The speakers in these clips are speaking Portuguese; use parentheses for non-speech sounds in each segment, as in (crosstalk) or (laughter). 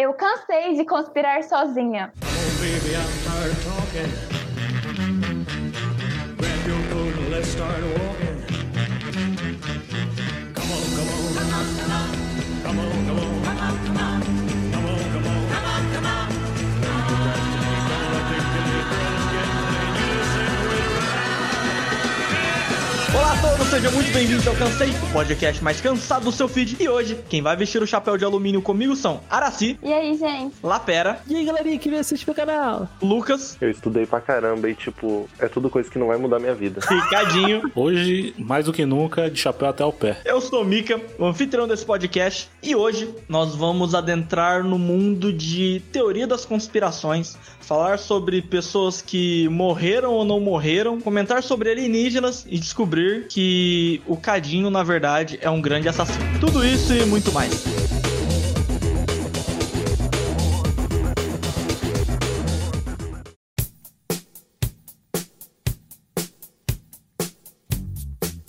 Eu cansei de conspirar sozinha. Oh, baby. Olá a todos, sejam muito bem-vindos ao Cansei, o podcast mais cansado do seu feed. E hoje, quem vai vestir o chapéu de alumínio comigo são Araci, E aí, gente? Lapera, E aí, galerinha que vem assistir meu canal? Lucas, Eu estudei pra caramba e, tipo, é tudo coisa que não vai mudar minha vida. Ricardinho. (laughs) Hoje, mais do que nunca, de chapéu até o pé. Eu sou o Mika, o anfitrião desse podcast, e hoje nós vamos adentrar no mundo de teoria das conspirações, falar sobre pessoas que morreram ou não morreram, comentar sobre alienígenas e descobrir que o Cadinho, na verdade, é um grande assassino. Tudo isso e muito mais.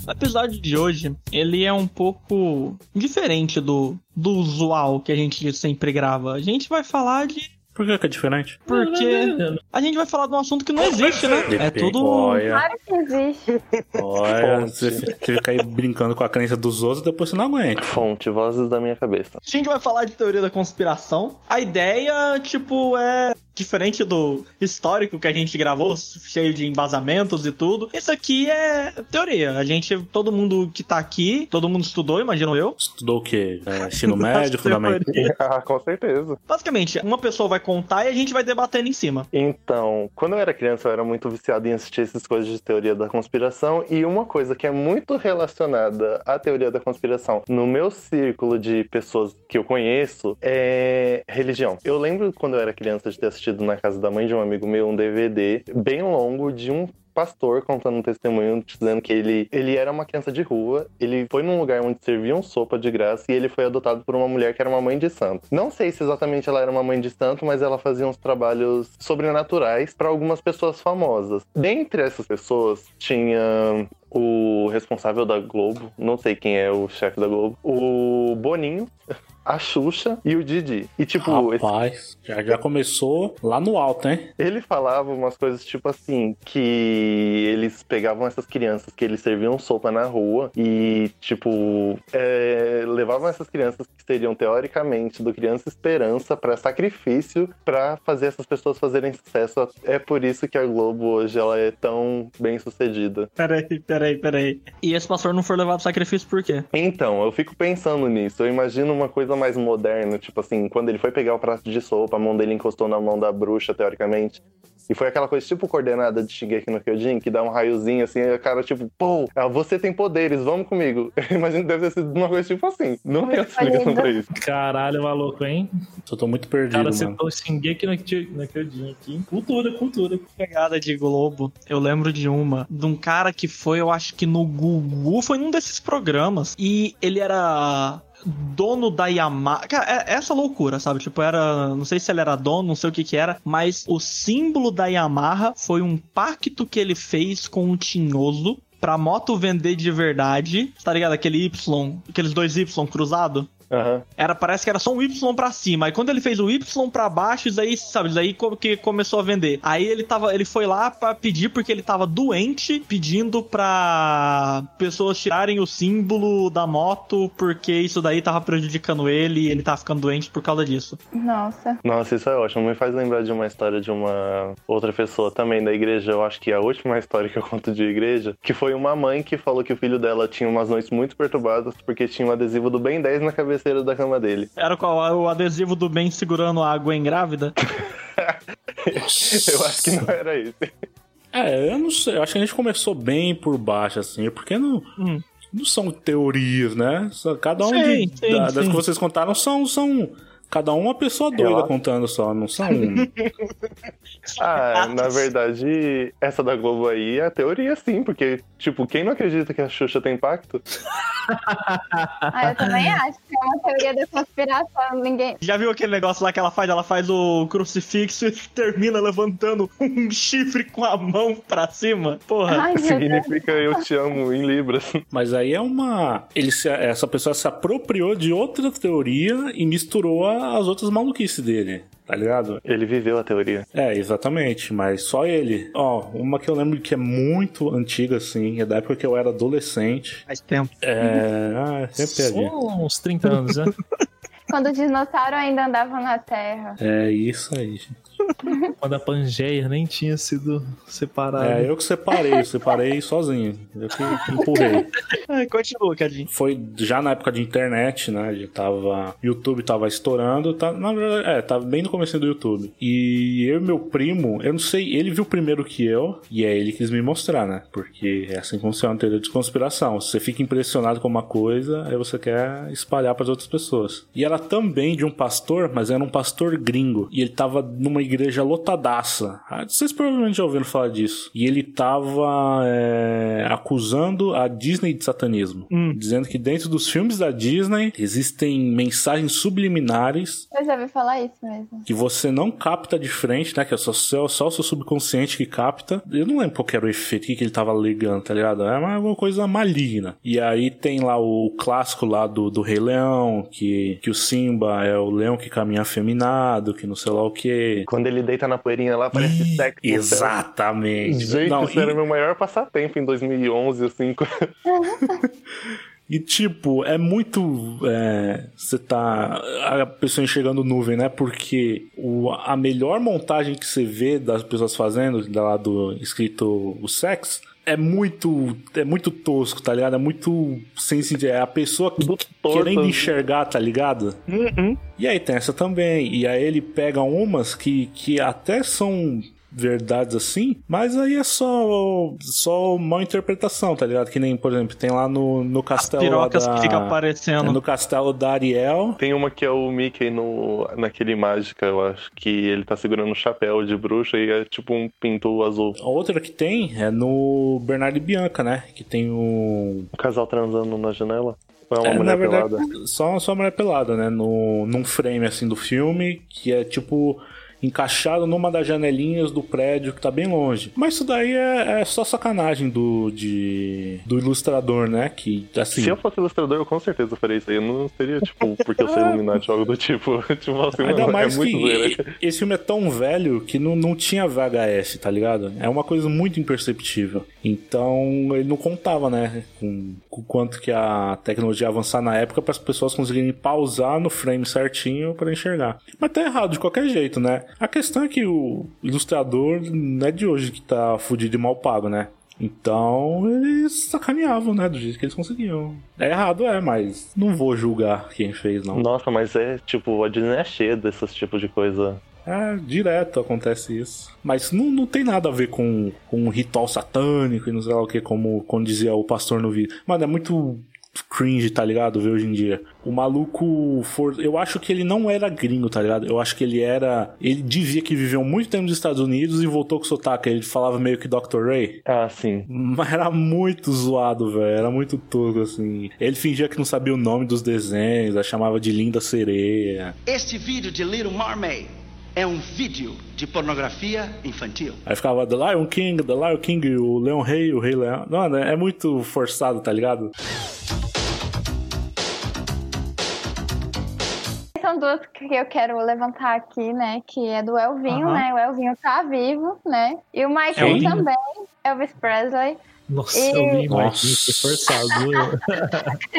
O episódio de hoje, ele é um pouco diferente do, do usual que a gente sempre grava. A gente vai falar de... Por que, que é diferente? Porque a gente vai falar de um assunto que não existe, né? É tudo... Olha, Claro que existe. olha, você fica aí brincando com a crença dos outros, depois você não aguenta. Fonte, vozes da minha cabeça. A gente vai falar de teoria da conspiração. A ideia, tipo, é diferente do histórico que a gente gravou, cheio de embasamentos e tudo. Isso aqui é teoria. A gente, todo mundo que tá aqui, todo mundo estudou, imagino eu. Estudou o quê? É, (laughs) ensino médio, fundamental? (laughs) ah, com certeza. Basicamente, uma pessoa vai contar e a gente vai debatendo em cima. Então, quando eu era criança, eu era muito viciado em assistir essas coisas de teoria da conspiração. E uma coisa que é muito relacionada à teoria da conspiração no meu círculo de pessoas que eu conheço é religião. Eu lembro quando eu era criança de ter assistido na casa da mãe de um amigo meu um DVD bem longo de um pastor contando um testemunho dizendo que ele, ele era uma criança de rua, ele foi num lugar onde serviam sopa de graça e ele foi adotado por uma mulher que era uma mãe de santo. Não sei se exatamente ela era uma mãe de santo, mas ela fazia uns trabalhos sobrenaturais para algumas pessoas famosas. Dentre essas pessoas tinha o responsável da Globo, não sei quem é o chefe da Globo, o Boninho, (laughs) a Xuxa e o Didi. E tipo, esse Rapaz, já, já começou lá no alto, hein? ele falava umas coisas tipo assim, que eles pegavam essas crianças que eles serviam sopa na rua e, tipo, é, levavam essas crianças que seriam teoricamente do Criança Esperança pra sacrifício pra fazer essas pessoas fazerem sucesso. É por isso que a Globo hoje ela é tão bem sucedida. Peraí, peraí, peraí. E esse pastor não foi levado ao sacrifício por quê? Então, eu fico pensando nisso. Eu imagino uma coisa mais moderna, tipo assim, quando ele foi pegar o prato de sopa, a mão dele encostou na mão da bruxa, teoricamente. E foi aquela coisa tipo coordenada de Shingeki no Kyojin, que dá um raiozinho assim, e o cara tipo, pô, ah, você tem poderes, vamos comigo. (laughs) Eu imagino que deve ter sido uma coisa tipo assim. Não tem explicação pra isso. Caralho, maluco, hein? Eu tô muito perdido, Cara, citou o Shingeki no Kyojin aqui. Cultura, cultura. Pegada de Globo, eu lembro de uma, de um cara que foi, eu acho que no Gugu, foi num desses programas, e ele era dono da Yamaha. Cara, é essa loucura, sabe? Tipo, era. Não sei se ele era dono, não sei o que que era, mas o símbolo da Yamaha foi um pacto que ele fez com o Tinhoso pra moto vender de verdade. Tá ligado? Aquele Y, aqueles dois Y cruzado. Aham. Era, parece que era só um Y pra cima. Aí quando ele fez o Y pra baixo, isso aí, sabe, isso aí que começou a vender. Aí ele tava, ele foi lá pra pedir porque ele tava doente, pedindo pra pessoas tirarem o símbolo da moto, porque isso daí tava prejudicando ele e ele tava ficando doente por causa disso. Nossa. Nossa, isso é ótimo. Me faz lembrar de uma história de uma outra pessoa também da igreja. Eu acho que é a última história que eu conto de igreja, que foi uma mãe que falou que o filho dela tinha umas noites muito perturbadas porque tinha um adesivo do Ben 10 na cabeceira da cama dele. Era qual? O adesivo do bem segurando a água em grávida? (laughs) Eu acho que não era esse. É, eu não sei. Eu acho que a gente começou bem por baixo, assim, porque não. Hum. Não são teorias, né? Cada um Sim, de- sim, da- das sim. que vocês contaram são, são Cada um uma pessoa doida Relato. contando só, não são um. (laughs) Ah, na verdade, essa da Globo aí é a teoria sim, porque, tipo, quem não acredita que a Xuxa tem impacto? (laughs) Ah, eu também acho que é uma teoria da conspiração. Ninguém. Já viu aquele negócio lá que ela faz? Ela faz o crucifixo e termina levantando um chifre com a mão pra cima. Porra. Ai. Significa eu te amo em Libras. Mas aí é uma. Ele se- essa pessoa se apropriou de outra teoria e misturou a as outras maluquices dele, tá ligado? Ele viveu a teoria. É, exatamente, mas só ele. Ó, uma que eu lembro que é muito antiga, assim, é da época que eu era adolescente. Faz tempo. É. Ah, sempre é. Só uns 30 anos, né? (laughs) Quando o dinossauro ainda andava na Terra. É isso aí, gente. (laughs) Quando a Pangeia nem tinha sido separada. É, eu que separei, eu separei sozinho. Eu que empurrei. (laughs) Ai, continua, Cadinho. Foi já na época de internet, né? Já tava. YouTube tava estourando. Tá, na verdade, é, tava bem no começo do YouTube. E eu e meu primo, eu não sei, ele viu primeiro que eu, e aí ele quis me mostrar, né? Porque é assim que funciona a teoria de conspiração. Você fica impressionado com uma coisa, aí você quer espalhar para outras pessoas. E era também de um pastor, mas era um pastor gringo. E ele tava numa igreja lotadaça. Ah, Vocês provavelmente já ouviram falar disso. E ele tava é, acusando a Disney de satanismo. Dizendo que dentro dos filmes da Disney existem mensagens subliminares Eu já ouvi falar isso mesmo. que você não capta de frente, né? Que é só, só, só o seu subconsciente que capta. Eu não lembro qual que era o efeito, o que, ele tava ligando, tá ligado? É uma, uma coisa maligna. E aí tem lá o clássico lá do, do Rei Leão, que, que o Simba é o leão que caminha afeminado, que não sei lá o que. Quando ele deita na poeirinha lá, parece sexo. no céu. Exatamente. Gente, Não, isso e- era meu maior passatempo em 2011, assim. (laughs) E tipo, é muito. é, Você tá. A pessoa enxergando nuvem, né? Porque o, a melhor montagem que você vê das pessoas fazendo, da lá do escrito o sexo, é muito. É muito tosco, tá ligado? É muito sentido. É a pessoa que- querendo enxergar, tá ligado? E aí tem essa também. E aí ele pega umas que, que até são verdades assim, mas aí é só só mal interpretação, tá ligado? Que nem, por exemplo, tem lá no, no As castelo lá pirocas da... que fica aparecendo. no castelo da Ariel. Tem uma que é o Mickey no, naquele Mágica, eu acho, que ele tá segurando um chapéu de bruxa e é tipo um pinto azul. A outra que tem é no Bernardo e Bianca, né? Que tem o. Um casal transando na janela. É uma É, mulher na verdade, pelada? só, só mulher pelada, né? No, num frame assim do filme, que é tipo encaixado numa das janelinhas do prédio que tá bem longe. Mas isso daí é, é só sacanagem do, de, do ilustrador, né? Que assim. Se eu fosse ilustrador, eu com certeza faria isso aí. Eu não seria, tipo, porque eu sou Illuminati ou algo do tipo. (laughs) tipo assim, Ainda mano, é mais zoeira. que esse filme é tão velho que não, não tinha VHS, tá ligado? É uma coisa muito imperceptível. Então ele não contava, né, com com o quanto que a tecnologia ia avançar na época para as pessoas conseguirem pausar no frame certinho para enxergar. Mas tá errado de qualquer jeito, né? A questão é que o ilustrador não é de hoje que tá fudido e mal pago, né? Então eles sacaneavam, né? Do jeito que eles conseguiam. É errado, é, mas não vou julgar quem fez, não. Nossa, mas é, tipo, a Disney é cheia desses tipos de coisa. É, direto acontece isso. Mas não, não tem nada a ver com, com um ritual satânico e não sei lá o que, como, como dizia o pastor no vídeo. Mano, é muito cringe, tá ligado? Ver hoje em dia. O maluco for... Eu acho que ele não era gringo, tá ligado? Eu acho que ele era. Ele dizia que viveu muito tempo nos Estados Unidos e voltou com sotaque. Ele falava meio que Dr. Ray. Ah, sim. Mas era muito zoado, velho. Era muito tosco, assim. Ele fingia que não sabia o nome dos desenhos, a chamava de linda sereia. Este vídeo de Little Mermaid é um vídeo de pornografia infantil. Aí ficava The Lion King, The Lion King, o Leão Rei, o Rei Leão. Mano, é muito forçado, tá ligado? São duas que eu quero levantar aqui, né? Que é do Elvinho, Aham. né? O Elvinho tá vivo, né? E o Michael também, Elvis Presley. Nossa, E- eu vi foi forçado. (laughs)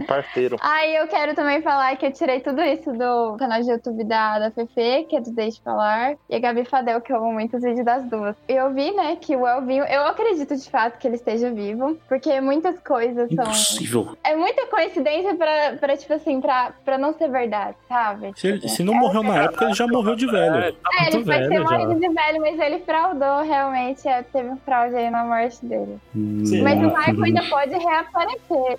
É parceiro. Aí eu quero também falar que eu tirei tudo isso do canal de YouTube da, da Fefe, que é do Deixe Falar, e a Gabi Fadel, que eu amo muito os vídeos das duas. E eu vi, né, que o Elvinho, eu acredito de fato que ele esteja vivo, porque muitas coisas são. Impossível. É muita coincidência pra, pra tipo assim, pra, pra não ser verdade, sabe? Se, ele- se não morreu na época, ele já morreu de velho. Tá É, ele muito pode ter velho já. morrido de velho, mas ele fraudou realmente. é, teve um fraude aí na morte dele. Sim. Mas o Michael ainda pode reaparecer.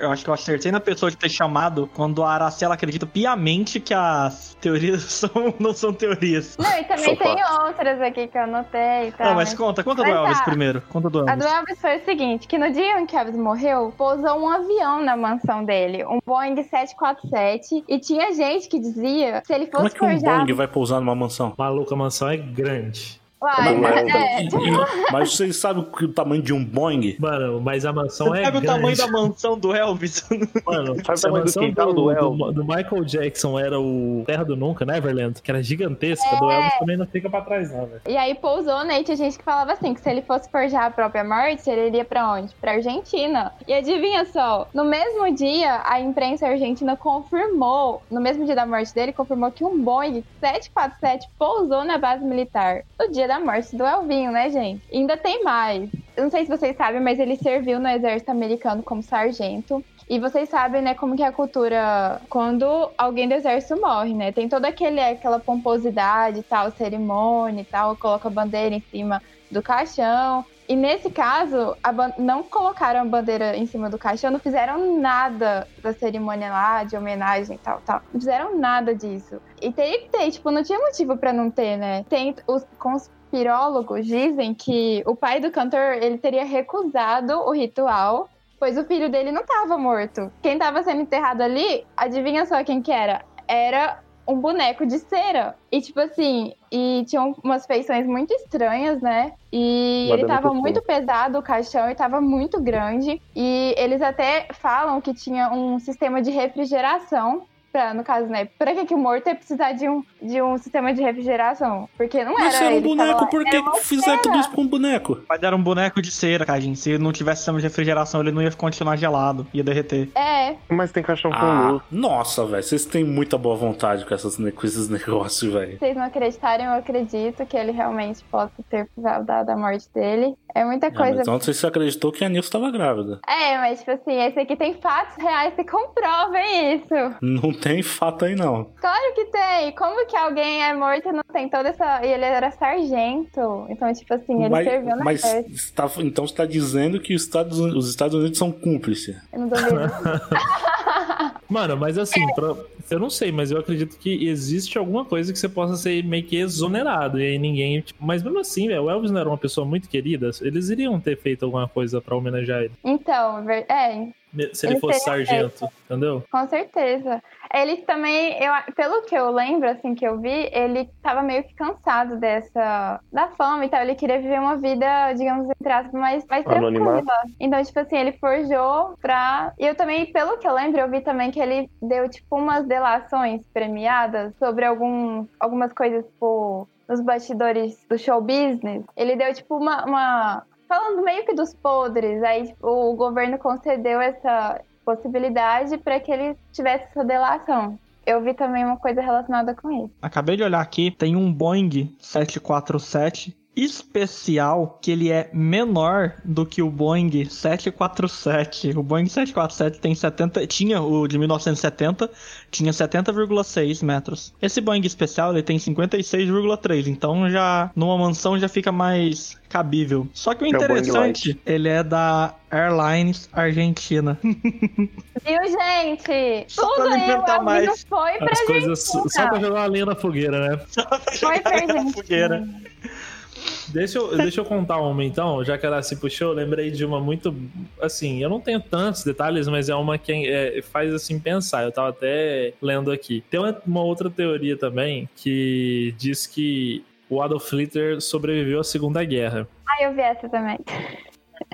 Eu acho que eu acertei na pessoa de ter chamado quando a Aracela acredita piamente que as teorias (laughs) são, não são teorias. Não, e também tem outras aqui que eu anotei e tal. Não, mas conta, conta do Mas Elvis tá. primeiro. Conta do A do Elvis. Elvis foi o seguinte, que no dia em que Elvis morreu, pousou um avião na mansão dele, um Boeing 747, e tinha gente que dizia se ele Como é fosse que um forjado... Boeing vai pousar numa mansão? Maluco, a mansão é grande. Uai, Não é, é, e- (laughs) mas vocês sabem que o tamanho de um Boeing? Mano, mas a mansão Você é sabe o grande. tamanho da mansão do Elvis? (laughs) Mano, Sabe o se a tamanho do mansão quintal do Elvis? do Michael Jackson era o Terra do Nunca, Neverland, que era gigantesca, É. do Elvis também não fica pra trás, não, velho. E aí pousou, né? E tinha gente que falava assim, que se ele fosse forjar a própria morte, ele iria pra onde? Pra Argentina. E adivinha só, no mesmo dia, a imprensa argentina confirmou, no mesmo dia da morte dele, confirmou que um Boeing 747 pousou na base militar no dia da morte do Elvinho, né, gente? Ainda tem mais. Eu não sei se vocês sabem, mas ele serviu no exército americano como sargento. E vocês sabem, né, como que é a cultura quando alguém do exército morre, né? Tem toda aquele, aquela pomposidade tal, cerimônia e tal, coloca a bandeira em cima do caixão. E nesse caso, não colocaram a bandeira em cima do caixão, não fizeram nada da cerimônia lá, de homenagem e tal, tal. Não fizeram nada disso. E teria que ter, tipo, não tinha motivo pra não ter, né? Tem os conspirólogos dizem que o pai do cantor, ele teria recusado o ritual pois o filho dele não tava morto. Quem tava sendo enterrado ali, adivinha só quem que era? Era um boneco de cera. E tipo assim, e tinham umas feições muito estranhas, né? E Madame ele tava muito pesado o caixão e tava muito grande. E eles até falam que tinha um sistema de refrigeração. Pra, no caso, né? Pra que, que o morto ia precisar de um, de um sistema de refrigeração? Porque não Mas era era um boneco, por era que fizeram tudo isso com um boneco? Mas era um boneco de cera, Cajin. Se não tivesse sistema de refrigeração, ele não ia continuar gelado, ia derreter. É, Mas tem caixão com Ah, luz. nossa, velho, vocês têm muita boa vontade com, essas, com esses (laughs) negócios, velho. Se vocês não acreditarem, eu acredito que ele realmente possa ter dado a morte dele. É muita Ah, coisa. mas então você acreditou que a Nilce estava grávida. É, mas tipo assim, esse aqui tem fatos reais que comprovem isso. Não tem fato aí, não. Claro que tem. Como que alguém é morto e não tem toda essa. E ele era sargento. Então, tipo assim, ele mas serviu na mas festa. está- então você está dizendo que os Estados, Unidos- os Estados Unidos são cúmplices. Eu não duvido. (laughs) Mano, mas assim, pra- eu não sei, mas eu acredito que existe alguma coisa que você possa ser meio que exonerado. E aí ninguém. tipo, mas mesmo assim, velho, o Elvis não era uma pessoa muito querida. Eles iriam ter feito alguma coisa pra homenagear ele. então, é, Se ele Ele fosse sargento, entendeu? Com certeza. Ele também, eu, pelo que eu lembro, assim, que eu vi, ele tava meio que cansado dessa, da fama e tal. Ele queria viver uma vida, digamos, entre aspas, mais, mais tranquila. Então, tipo assim, ele forjou pra... E eu também, pelo que eu lembro, eu vi também que ele deu, tipo, umas delações premiadas sobre algum, algumas coisas, tipo, nos bastidores do show business. Ele deu, tipo, uma... uma... Falando meio que dos podres, aí tipo, o governo concedeu essa, possibilidade para que ele tivesse essa delação. Eu vi também uma coisa relacionada com isso. Acabei de olhar aqui, tem um Boeing 747 especial que ele é menor do que o Boeing 747. O Boeing 747 tem 70, tinha o de 1970, tinha 70,6 metros. Esse Boeing especial ele tem 56,3, então já numa mansão já fica mais cabível. Só que o É o interessante, ele é da Airlines Argentina. Viu, gente? Só pra Tudo o inventar Elvis mais. não foi pra As coisas Argentina. só pra jogar uma lenha na fogueira, né? Foi pra (laughs) Na Argentina. fogueira. Deixa eu, deixa eu contar uma então, já que ela se puxou, eu lembrei de uma muito. Assim, eu não tenho tantos detalhes, mas é uma que é, faz assim pensar. Eu tava até lendo aqui. Tem uma, uma outra teoria também que diz que o Adolf Hitler sobreviveu à Segunda Guerra. Ah, eu vi essa também.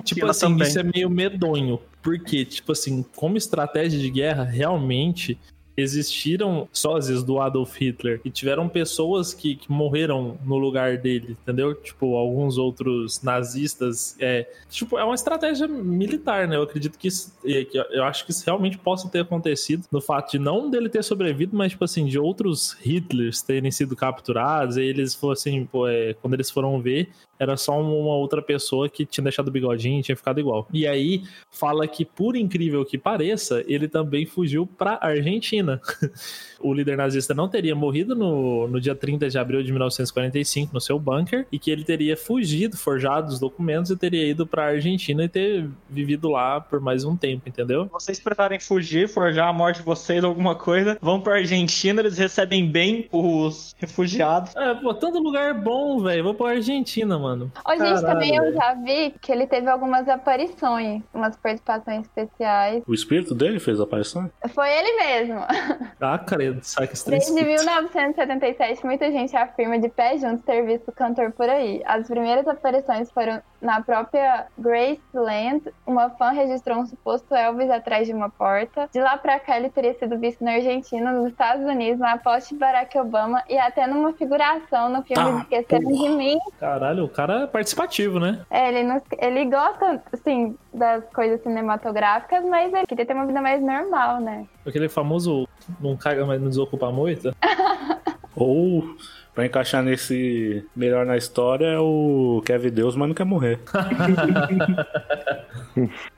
Tipo Ela assim, também. isso é meio medonho. Porque, tipo assim, como estratégia de guerra, realmente existiram sósias do Adolf Hitler e tiveram pessoas que, que morreram no lugar dele, entendeu? Tipo, alguns outros nazistas. É, tipo, é uma estratégia militar, né? Eu acredito que, isso, é, eu acho que isso realmente possa ter acontecido no fato de não dele ter sobrevivido, mas, tipo assim, de outros Hitlers terem sido capturados e eles fossem, pô, é, quando eles foram ver, era só uma outra pessoa que tinha deixado o bigodinho e tinha ficado igual. E aí fala que, por incrível que pareça, ele também fugiu pra Argentina. (laughs) o líder nazista não teria morrido no, no dia 30 de abril de 1945 no seu bunker e que ele teria fugido, forjado os documentos e teria ido pra Argentina e ter vivido lá por mais um tempo, entendeu? vocês precisarem fugir, forjar a morte de vocês, alguma coisa, vão pra Argentina, eles recebem bem os refugiados. É, pô, tanto lugar bom, velho. Vou pra Argentina, mano. Ô, gente, Caralho, também eu já vi que ele teve algumas aparições, umas participações especiais. O espírito dele fez a aparição? Foi ele mesmo. (laughs) Ah, saca esse Desde escrito. 1977, muita gente afirma de pé junto ter visto o cantor por aí. As primeiras aparições foram na própria Graceland. Uma fã registrou um suposto Elvis atrás de uma porta. De lá pra cá, ele teria sido visto na Argentina, nos Estados Unidos, na poste de Barack Obama e até numa figuração no filme Tá, Esqueceram de Mim. Caralho, o cara é participativo, né? É, ele, não- ele gosta, assim, das coisas cinematográficas, mas ele queria ter uma vida mais normal, né? Aquele famoso não caga, mas não desocupa a moita. (laughs) Ou, pra encaixar nesse melhor na história, é o quer ver Deus, mas não quer morrer. (laughs)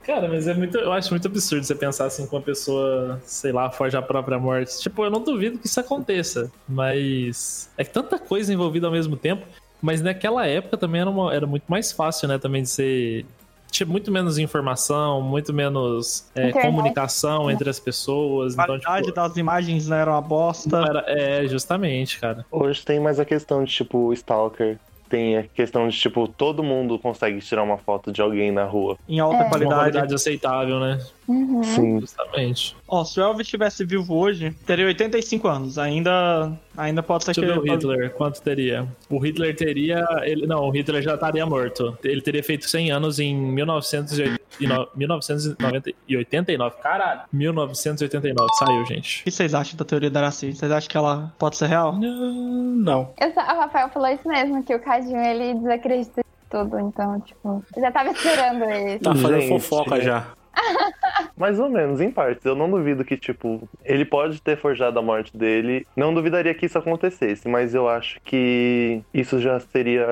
Cara, mas é muito. Eu acho muito absurdo você pensar assim com uma pessoa, sei lá, foge a própria morte. Tipo, eu não duvido que isso aconteça. Mas. É tanta coisa envolvida ao mesmo tempo. Mas naquela época também era, uma- era muito mais fácil, né? Também de ser. Tinha muito menos informação, muito menos é, comunicação entre as pessoas. A Então, qualidade tipo, das imagens não era uma bosta. era- é, justamente, cara. Hoje tem mais a questão de, tipo, Stalker. Tem a questão de, tipo, todo mundo consegue tirar uma foto de alguém na rua. Em alta É. Uma qualidade. qualidade aceitável, né? Uhum. Sim. Justamente. Ó, se o Elvis estivesse vivo hoje, teria 85 anos. Ainda, ainda pode ser o que ele- Hitler, quanto teria? O Hitler teria. Ele, não, o Hitler já estaria morto. Ele teria feito 100 anos em 1989. 1989. Caralho! 1989. Saiu, gente. O que vocês acham da teoria da Araci? Vocês acham que ela pode ser real? Não. Eu só- o Rafael falou isso mesmo, que o Cadinho, ele desacredita de tudo, então, tipo, já tava esperando isso. Tá fazendo Gente, fofoca é. já. Mais ou menos, em partes. Eu não duvido que, tipo, ele pode ter forjado a morte dele. Não duvidaria que isso acontecesse, mas eu acho que isso já seria,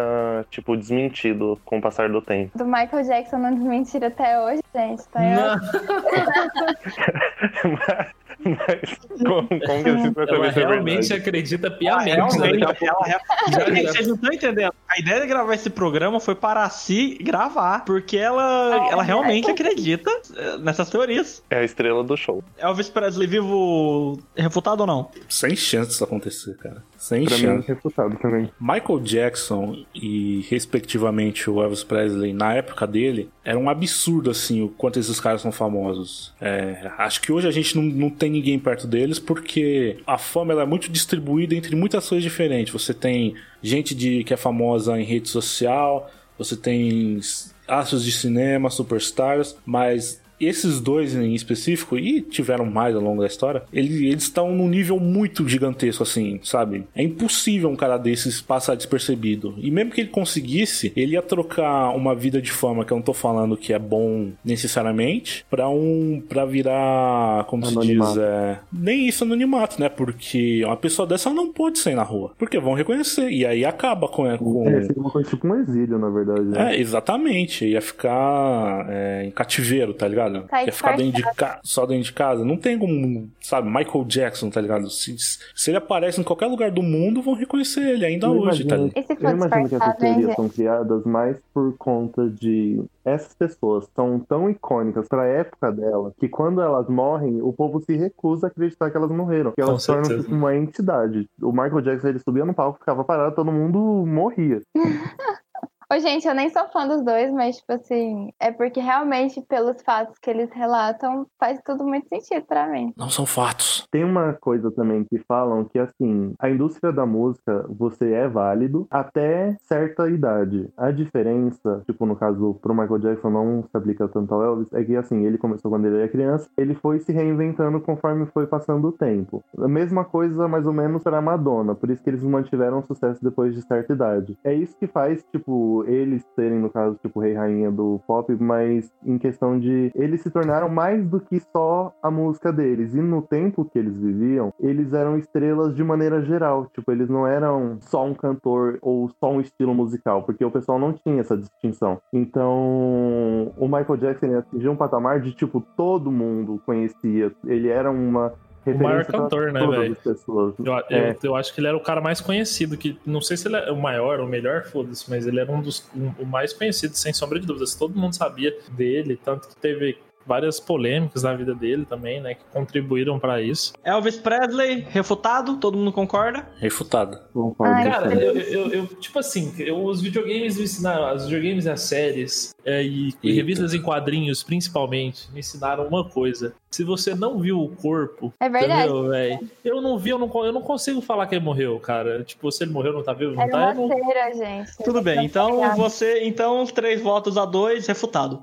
tipo, desmentido com o passar do tempo. Do Michael Jackson não desmentir até hoje, gente. Tá Não, (laughs) (laughs) (laughs) mas como, como que assim vai ela saber se é realmente verdade? acredita Ah, piamente. né? realmente, Daqui a pouco- ela- Já- Gente, já- vocês não estão entendendo. A ideia de gravar esse programa foi para Si gravar, porque ela, ela realmente acredita eh, nessas teorias. É a estrela do show. Elvis Presley vivo refutado ou não? Sem chance disso acontecer, cara. Sem Pra mim, chance. refutado também. Michael Jackson e, respectivamente, o Elvis Presley, na época dele, era um absurdo, assim, o quanto esses caras são famosos. É, acho que hoje a gente não, não tem ninguém perto deles, porque a fama ela é muito distribuída entre muitas coisas diferentes. Você tem gente de, que é famosa em rede social, você tem astros de cinema, superstars, mas esses dois em específico, e tiveram mais ao longo da história, ele- eles estão num nível muito gigantesco, assim, sabe? É impossível um cara desses passar despercebido. E mesmo que ele conseguisse, ele ia trocar uma vida de fama, que eu não tô falando que é bom necessariamente, pra um. pra virar. como se Anonimato. diz? É, nem isso anonimato, né? Porque uma pessoa dessa não pode sair na rua. Porque vão reconhecer. E aí acaba com. com É, seria uma coisa tipo um exílio, na verdade. né? é, exatamente. Ia ficar é, em cativeiro, tá ligado? Tá Ia ficar dentro de ca... só dentro de casa. Não tem como, sabe, Michael Jackson, tá ligado? Se, se ele aparece em qualquer lugar do mundo, vão reconhecer ele ainda Eu hoje, tá imagino- ligado? E se Eu imagino que essas hein, teorias são criadas mais por conta de essas pessoas são tão icônicas pra época dela que quando elas morrem, o povo se recusa a acreditar que elas morreram. Que elas se tornam tipo, uma entidade. O Michael Jackson ele subia no palco, ficava parado, todo mundo morria. (laughs) Ô, gente, eu nem sou fã dos dois, mas, tipo assim, é porque realmente, pelos fatos que eles relatam, faz tudo muito sentido pra mim. Não são fatos. Tem uma coisa também que falam que, assim, a indústria da música, você é válido até certa idade. A diferença, tipo, no caso, pro Michael Jackson não se aplica tanto ao Elvis, é que, assim, ele começou quando ele era criança, ele foi se reinventando conforme foi passando o tempo. A mesma coisa, mais ou menos, pra Madonna, por isso que eles mantiveram sucesso depois de certa idade. É isso que faz, tipo, eles serem, no caso, tipo, rei e rainha do pop, mas em questão de eles se tornaram mais do que só a música deles. E no tempo que eles viviam, eles eram estrelas de maneira geral. Tipo, eles não eram só um cantor ou só um estilo musical, porque o pessoal não tinha essa distinção. Então, o Michael Jackson atingiu um patamar de, tipo, todo mundo conhecia. Ele era uma O maior cantor, né, velho? pessoas. Eu, eu, É. eu acho que ele era o cara mais conhecido, que não sei se ele é o maior ou o melhor, foda-se, mas ele era um dos um- o mais conhecido, sem sombra de dúvidas. Todo mundo sabia dele, tanto que teve várias polêmicas na vida dele também, né? Que contribuíram pra isso. Elvis Presley, refutado, todo mundo concorda? Refutado. Concordo. Cara, eu, eu, eu- tipo assim, eu- os videogames me ensinaram, os videogames e as séries, é, e, e revistas em quadrinhos, principalmente, me ensinaram uma coisa. Se você não viu o corpo, É verdade. entendeu, velho? Eu não vi, eu não, eu não consigo falar que ele morreu, cara. Tipo, se ele morreu, não tá vivo, não Era tá, uma não... cera, gente. Tudo bem, então você. Então, três votos a dois, refutado.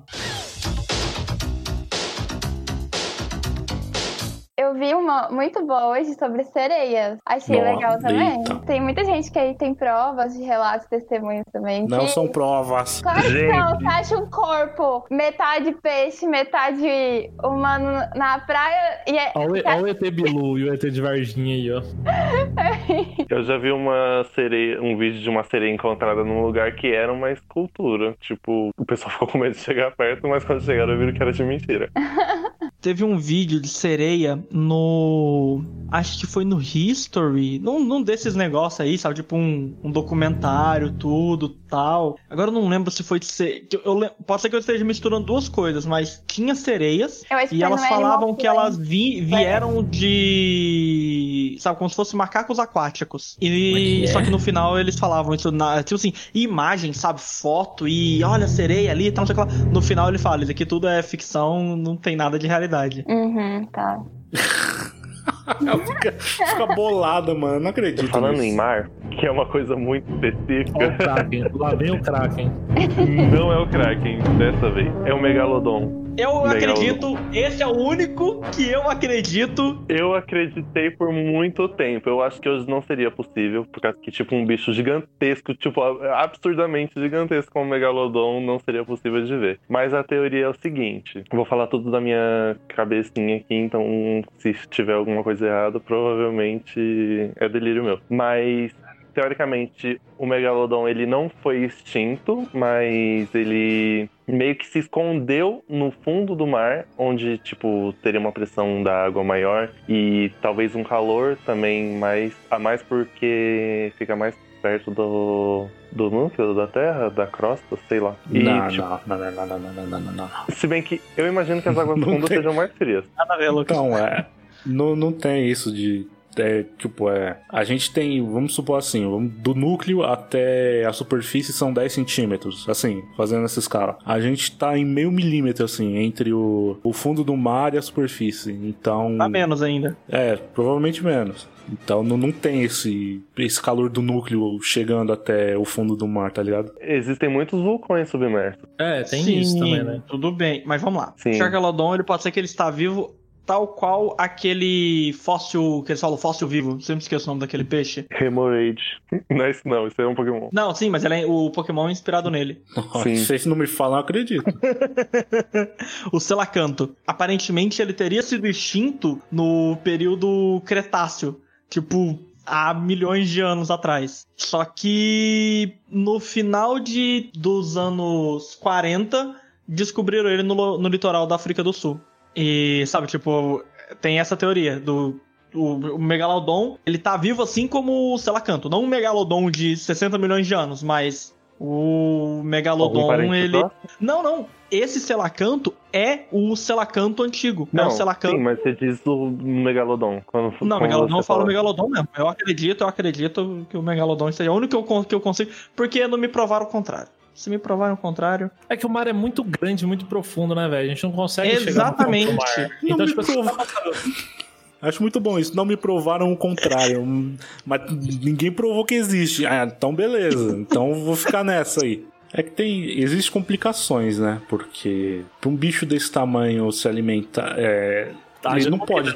Eu vi uma muito boa hoje sobre sereias. Achei Nossa, legal também. eita. Tem muita gente que aí tem provas de relatos, testemunhos também. Não que... são provas. Claro que Gente. não, você acha um corpo, metade peixe, metade humano na praia e é. Olha o- olha o ET Bilu e o ET de Varginha aí, ó. (laughs) Eu já vi uma sereia, um vídeo de uma sereia encontrada num lugar que era uma escultura. Tipo, o pessoal ficou com medo de chegar perto, mas quando chegaram viram que era de mentira. (laughs) Teve um vídeo de sereia no. Acho que foi no History. Num, num desses negócios aí, sabe? Tipo um, um documentário, tudo tal. Agora eu não lembro se foi de ser. que eu lem- Pode ser que eu esteja misturando duas coisas, mas tinha sereias. Eu E elas falavam que elas vi- vieram de. Sabe, como se fossem macacos aquáticos. E. Só que no final eles falavam isso, na, tipo assim, imagem, sabe? Foto e olha a sereia ali e tal, não sei o que lá. No final ele fala: Isso aqui tudo é ficção, não tem nada de realidade. Uhum, tá. (laughs) (laughs) Ela fica, fica bolada, mano. Não acredito. Falando nisso. em mar, que é uma coisa muito Olha o específica, Kraken. Lá vem o Kraken. não é o Kraken dessa vez, é o Megalodon. Eu Legal. acredito, esse é o único que eu acredito. Eu acreditei por muito tempo. Eu acho que hoje não seria possível, por causa que, tipo, um bicho gigantesco, tipo, absurdamente gigantesco como o Megalodon não seria possível de ver. Mas a teoria é o seguinte: vou falar tudo da minha cabecinha aqui, então se tiver alguma coisa errada, provavelmente é delírio meu. Mas. Teoricamente, o Megalodon ele não foi extinto, mas ele meio que se escondeu no fundo do mar, onde, tipo, teria uma pressão da água maior e talvez um calor também mais a mais porque fica mais perto do, do núcleo da Terra, da crosta, sei lá. E, não, tipo, não, não, não, não, não, não, não, Se bem que eu imagino que as águas (laughs) fundas tem... sejam mais frias. Ah, não, ver, Lucas. Então, é. Não, não tem isso de é, tipo, é. A gente tem, vamos supor assim, vamos- do núcleo até a superfície são 10 centímetros, assim, fazendo essa escala. A gente tá em meio milímetro, assim, entre o, o fundo do mar e a superfície. Então. Tá menos ainda. É, provavelmente menos. Então não, não tem esse, esse calor do núcleo chegando até o fundo do mar, tá ligado? Existem muitos vulcões submersos. É, tem Sim, isso também, né? Tudo bem, mas vamos lá. Sim. O Chargalodon, ele pode ser que ele está vivo tal qual aquele fóssil, que eles falam fóssil vivo. Sempre esqueço o nome daquele peixe. Hemorrhage. (laughs) Não é isso não, isso é um Pokémon. Não, sim, mas ele é, o Pokémon é inspirado nele. Sim. Se vocês não me falam, eu acredito. (laughs) o Selacanto. Aparentemente ele teria sido extinto no período Cretáceo. Tipo, há milhões de anos atrás. Só que no final de, dos anos 40, descobriram ele no, no litoral da África do Sul. E, sabe, tipo, tem essa teoria do. O, Megalodon, ele tá vivo assim como o Selacanto. Não um Megalodon de 60 milhões de anos, mas o Megalodon, ele. próximo? Não, não. Esse Selacanto é o Selacanto antigo. é Não, o Selacanto. sim, mas você diz o Megalodon. Quando, Não, quando Megalodon eu falo fala. Megalodon mesmo. Eu acredito, eu acredito que o Megalodon seja o único que eu, que eu consigo. Porque não me provaram o contrário. Se me provarem o contrário. É que o mar é muito grande, muito profundo, né, velho? A gente não consegue Exatamente. chegar. Não Então, me tipo assim, prova- Acho muito bom isso. Não me provaram o contrário. Mas ninguém provou que existe. Ah, então beleza. Então eu vou ficar nessa aí. É que tem. Existem complicações, né? Porque pra um bicho desse tamanho se alimentar. É, Tá, ele não pode.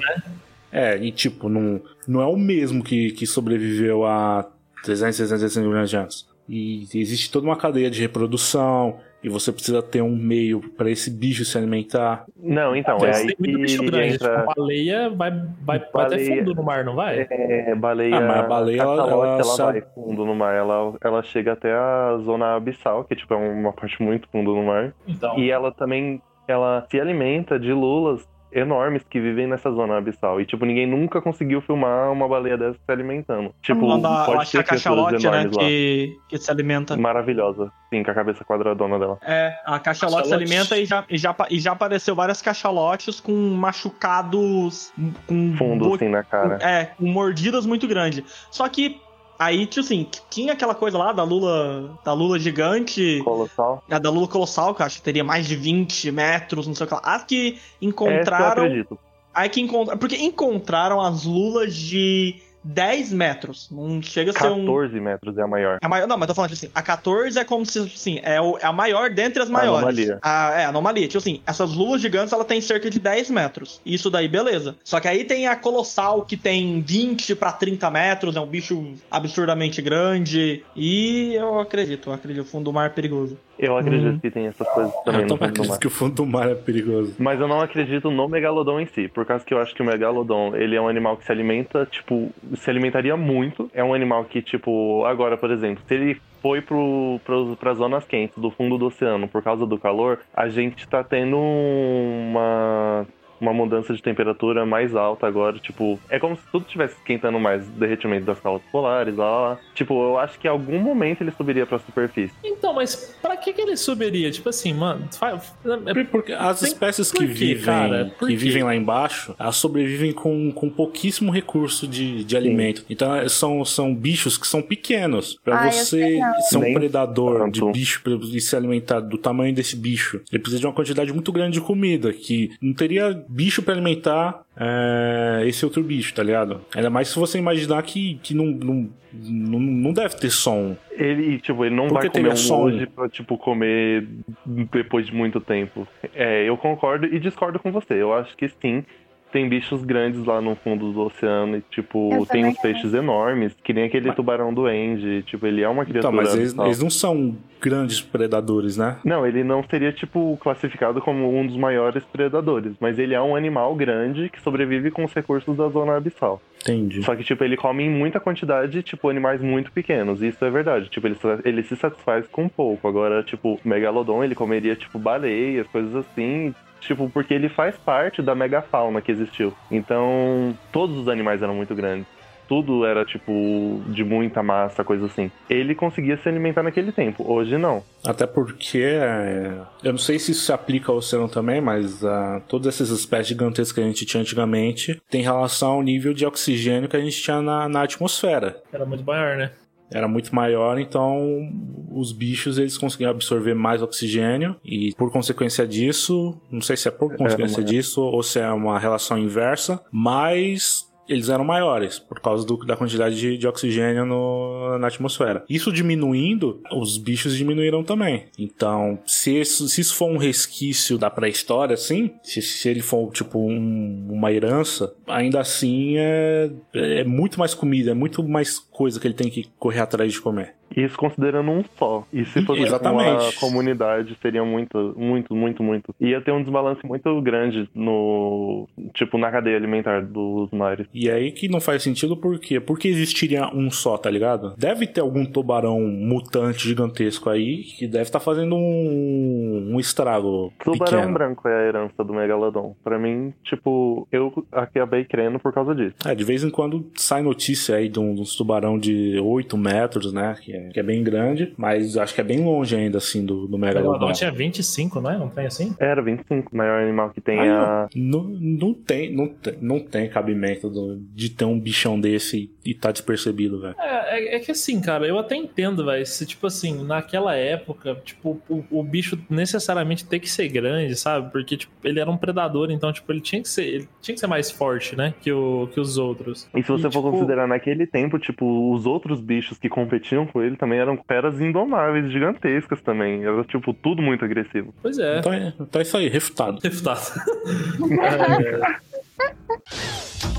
É, e tipo, não, não é o mesmo que, que sobreviveu a 300, 600, milhões de anos. E existe toda uma cadeia de reprodução. E você precisa ter um meio pra esse bicho se alimentar. Não, então, é Mas aí tem muito bicho que grande. entra Tipo, baleia vai, vai, vai até Baleia- fundo no mar, não vai? é, baleia. Ah, mas a baleia, ela- ela ela, sabe- vai fundo no mar. Ela, ela chega até a zona abissal, que tipo, é uma parte muito fundo no mar. Então. E ela também ela se alimenta de lulas enormes que vivem nessa zona abissal. E, tipo, ninguém nunca conseguiu filmar uma baleia dessa se alimentando. Tipo, Lá da- eu pode que é ter a cachalote, né? Que, que se alimenta. Maravilhosa. Sim, com a cabeça quadradona dela. É, a cachalote se Cachalote. alimenta e já, e, já, e já apareceu várias cachalotes com machucados. Com Fundo, bo- assim, na cara. É, com mordidas muito grandes. Só que aí, tipo assim, tinha aquela coisa lá da Lula. Da Lula gigante. Colossal. A da Lula colossal, que eu acho que teria mais de 20 metros, não sei o que lá. As que Essa eu encontraram. acredito. Aí que encontraram. Porque encontraram as lulas de 10 metros. Não chega a ser um. 14 metros é a maior. É a maior, não, mas tô falando tipo assim, a 14 é como se, assim, é, o- é a maior dentre as maiores. anomalia. A, é, a anomalia. Tipo assim, essas lulas gigantes, ela tem cerca de 10 metros. Isso daí, beleza. Só que aí tem a colossal, que tem 20 pra 30 metros, é um bicho absurdamente grande. E eu acredito, eu acredito, o fundo do mar é perigoso. Eu acredito Uhum. que tem essas coisas também eu no também fundo do mar. acredito que o fundo do mar é perigoso. Mas eu não acredito no megalodon em si, por causa que eu acho que o megalodon, ele é um animal que se alimenta, tipo, se alimentaria muito. É um animal que, tipo, agora, por exemplo, se ele foi pro, pro, pras zonas quentes do fundo do oceano por causa do calor, a gente tá tendo uma uma mudança de temperatura mais alta agora, tipo, é como se tudo estivesse esquentando mais, derretimento das calotas polares, lá, lá, lá. Tipo, eu acho que em algum momento ele subiria pra superfície. Então, mas pra que que ele subiria? Tipo assim, mano, faz, é, Porque as Tem- espécies que quê, vivem, cara? Que vivem lá embaixo, elas sobrevivem com, com pouquíssimo recurso de, de alimento. Então é, são, são bichos que são pequenos. Pra Ah, eu você ser um Nem predador de tanto. bicho pra ele se alimentar do tamanho desse bicho, ele precisa de uma quantidade muito grande de comida, que não teria bicho pra alimentar é, esse outro bicho, tá ligado? Ainda mais se você imaginar que, que não, não, não, não deve ter som. Ele, tipo, ele não Por vai comer um som? hoje pra, tipo, comer depois de muito tempo. É, eu concordo e discordo com você. Eu acho que sim. Tem bichos grandes lá no fundo do oceano e, tipo, Eu tem uns peixes enormes, que nem aquele Mas- tubarão duende. Tipo, ele é uma criatura. Então, mas eles, eles não são grandes predadores, né? Não, ele não seria, tipo, classificado como um dos maiores predadores, mas ele é um animal grande que sobrevive com os recursos da zona abissal. Entendi. Só que, tipo, ele come em muita quantidade, tipo, animais muito pequenos. Isso é verdade. Tipo, ele, ele se satisfaz com pouco. Agora, tipo, Megalodon, ele comeria, tipo, baleias, coisas assim. Tipo, porque ele faz parte da megafauna que existiu. Então, todos os animais eram muito grandes. Tudo era, tipo, de muita massa, coisa assim. Ele conseguia se alimentar naquele tempo. Hoje, não. Até porque, é, eu não sei se isso se aplica ao oceano também, mas ah, todas essas espécies gigantescas que a gente tinha antigamente tem relação ao nível de oxigênio que a gente tinha na, na atmosfera. era muito maior, né? Era muito maior, então os bichos eles conseguiam absorver mais oxigênio e por consequência disso, não sei se é por consequência uma- disso ou se é uma relação inversa, mas eles eram maiores por causa do- da quantidade de, de oxigênio no- na atmosfera. Isso diminuindo, os bichos diminuíram também. Então, se isso, se isso for um resquício da pré-história, assim, se, se ele for tipo um- uma herança, ainda assim é, é muito mais comida, é muito mais coisa que ele tem que correr atrás de comer. Isso considerando um só. E se fosse tipo, uma Exatamente. comunidade, seria muito, muito, muito, muito. Ia ter um desbalance muito grande no. Tipo, na cadeia alimentar dos mares. E aí que não faz sentido por quê? Porque existiria um só, tá ligado? Deve ter algum tubarão mutante gigantesco aí que deve estar fazendo um, um estrago Tubarão pequeno. branco é a herança do Megalodon. Pra mim, tipo, eu acabei crendo por causa disso. É, de vez em quando sai notícia aí de uns tubarão de 8 metros, né? Que é, que é bem grande, mas acho que é bem longe ainda, assim, do, do O Megalodon. Megalodon tinha 25, não é? Não tem assim? Era 25, o maior animal que tem Aí, a. não, não, tem, não, tem, não tem cabimento do- de ter um bichão desse e, tá despercebido, velho. É, é, é que assim, cara, eu até entendo, velho. Se, tipo assim, naquela época, tipo, o, o bicho necessariamente tem que ser grande, sabe? Porque, tipo, ele era um predador, então, tipo, ele tinha que ser, ele tinha que ser mais forte, né? Que, o, que os outros. E se você E, for tipo, considerar naquele tempo, tipo, os outros bichos que competiam com ele também eram feras indomáveis, gigantescas também. Era, tipo, tudo muito agressivo. Pois é. Então, é, então é isso aí, refutado. Refutado. (laughs) (laughs) É,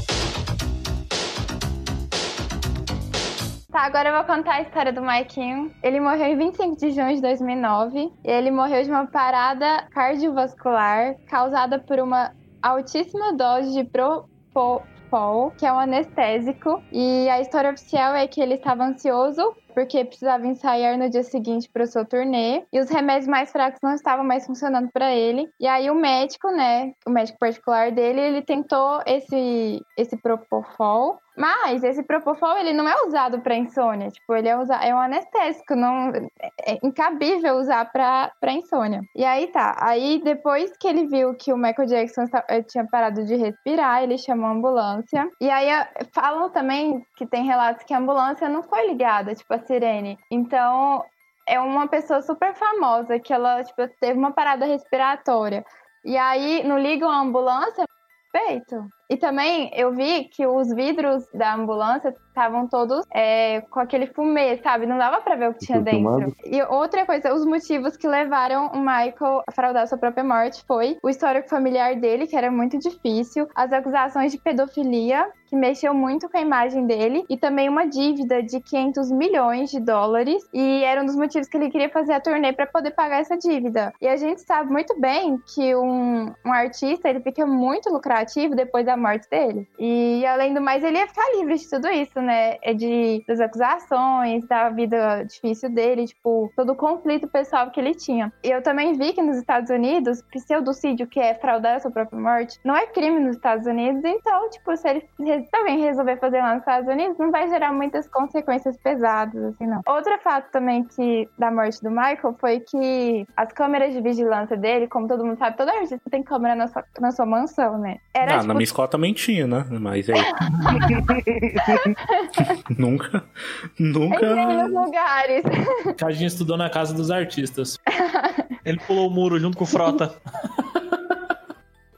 Tá, agora eu vou contar a história do Maikinho. Ele morreu em 25 de junho de 2009. Ele morreu de uma parada cardiovascular causada por uma altíssima dose de propofol, que é um anestésico. E a história oficial é que ele estava ansioso porque precisava ensaiar no dia seguinte para seu turnê e os remédios mais fracos não estavam mais funcionando para ele. E aí o médico, né, o médico particular dele, ele tentou esse esse propofol mas esse propofol, ele não é usado para insônia. Tipo, ele é, usa, é um anestésico, não é incabível usar para insônia. E aí tá. Aí depois que ele viu que o Michael Jackson eh, tinha parado de respirar, ele chamou a ambulância. E aí eh, falam também que tem relatos que a ambulância não foi ligada, tipo a sirene. Então, é uma pessoa super famosa que ela, tipo, teve uma parada respiratória. E aí, não ligam a ambulância, feito. E também eu vi que os vidros da ambulância estavam todos é, com aquele fumê, sabe? Não dava pra ver o que tinha dentro. Filmado? E outra coisa, os motivos que levaram o Michael a fraudar sua própria morte foi o histórico familiar dele, que era muito difícil, as acusações de pedofilia, que mexeu muito com a imagem dele, e também uma dívida de 500 milhões de dólares, e era um dos motivos que ele queria fazer a turnê para poder pagar essa dívida. E a gente sabe muito bem que um, um artista, ele fica muito lucrativo depois da morte dele. E além do mais, ele ia ficar livre de tudo isso, né? É de das acusações, da vida difícil dele, tipo, todo o conflito pessoal que ele tinha. E eu também vi que nos Estados Unidos, pseudocídio, que é fraudar a sua própria morte, não é crime nos Estados Unidos, então, tipo, se ele também resolver fazer lá nos Estados Unidos, não vai gerar muitas consequências pesadas, assim, não. Outro fato também que da morte do Michael foi que as câmeras de vigilância dele, como todo mundo sabe, todo artista tem câmera na sua, na sua mansão, né? Era, ah, tipo, na minha escola também tinha, né? Mas aí. (laughs) nunca. em Nunca. vários lugares. Cadinho estudou na casa dos artistas. (laughs) Ele pulou o muro junto com o Frota.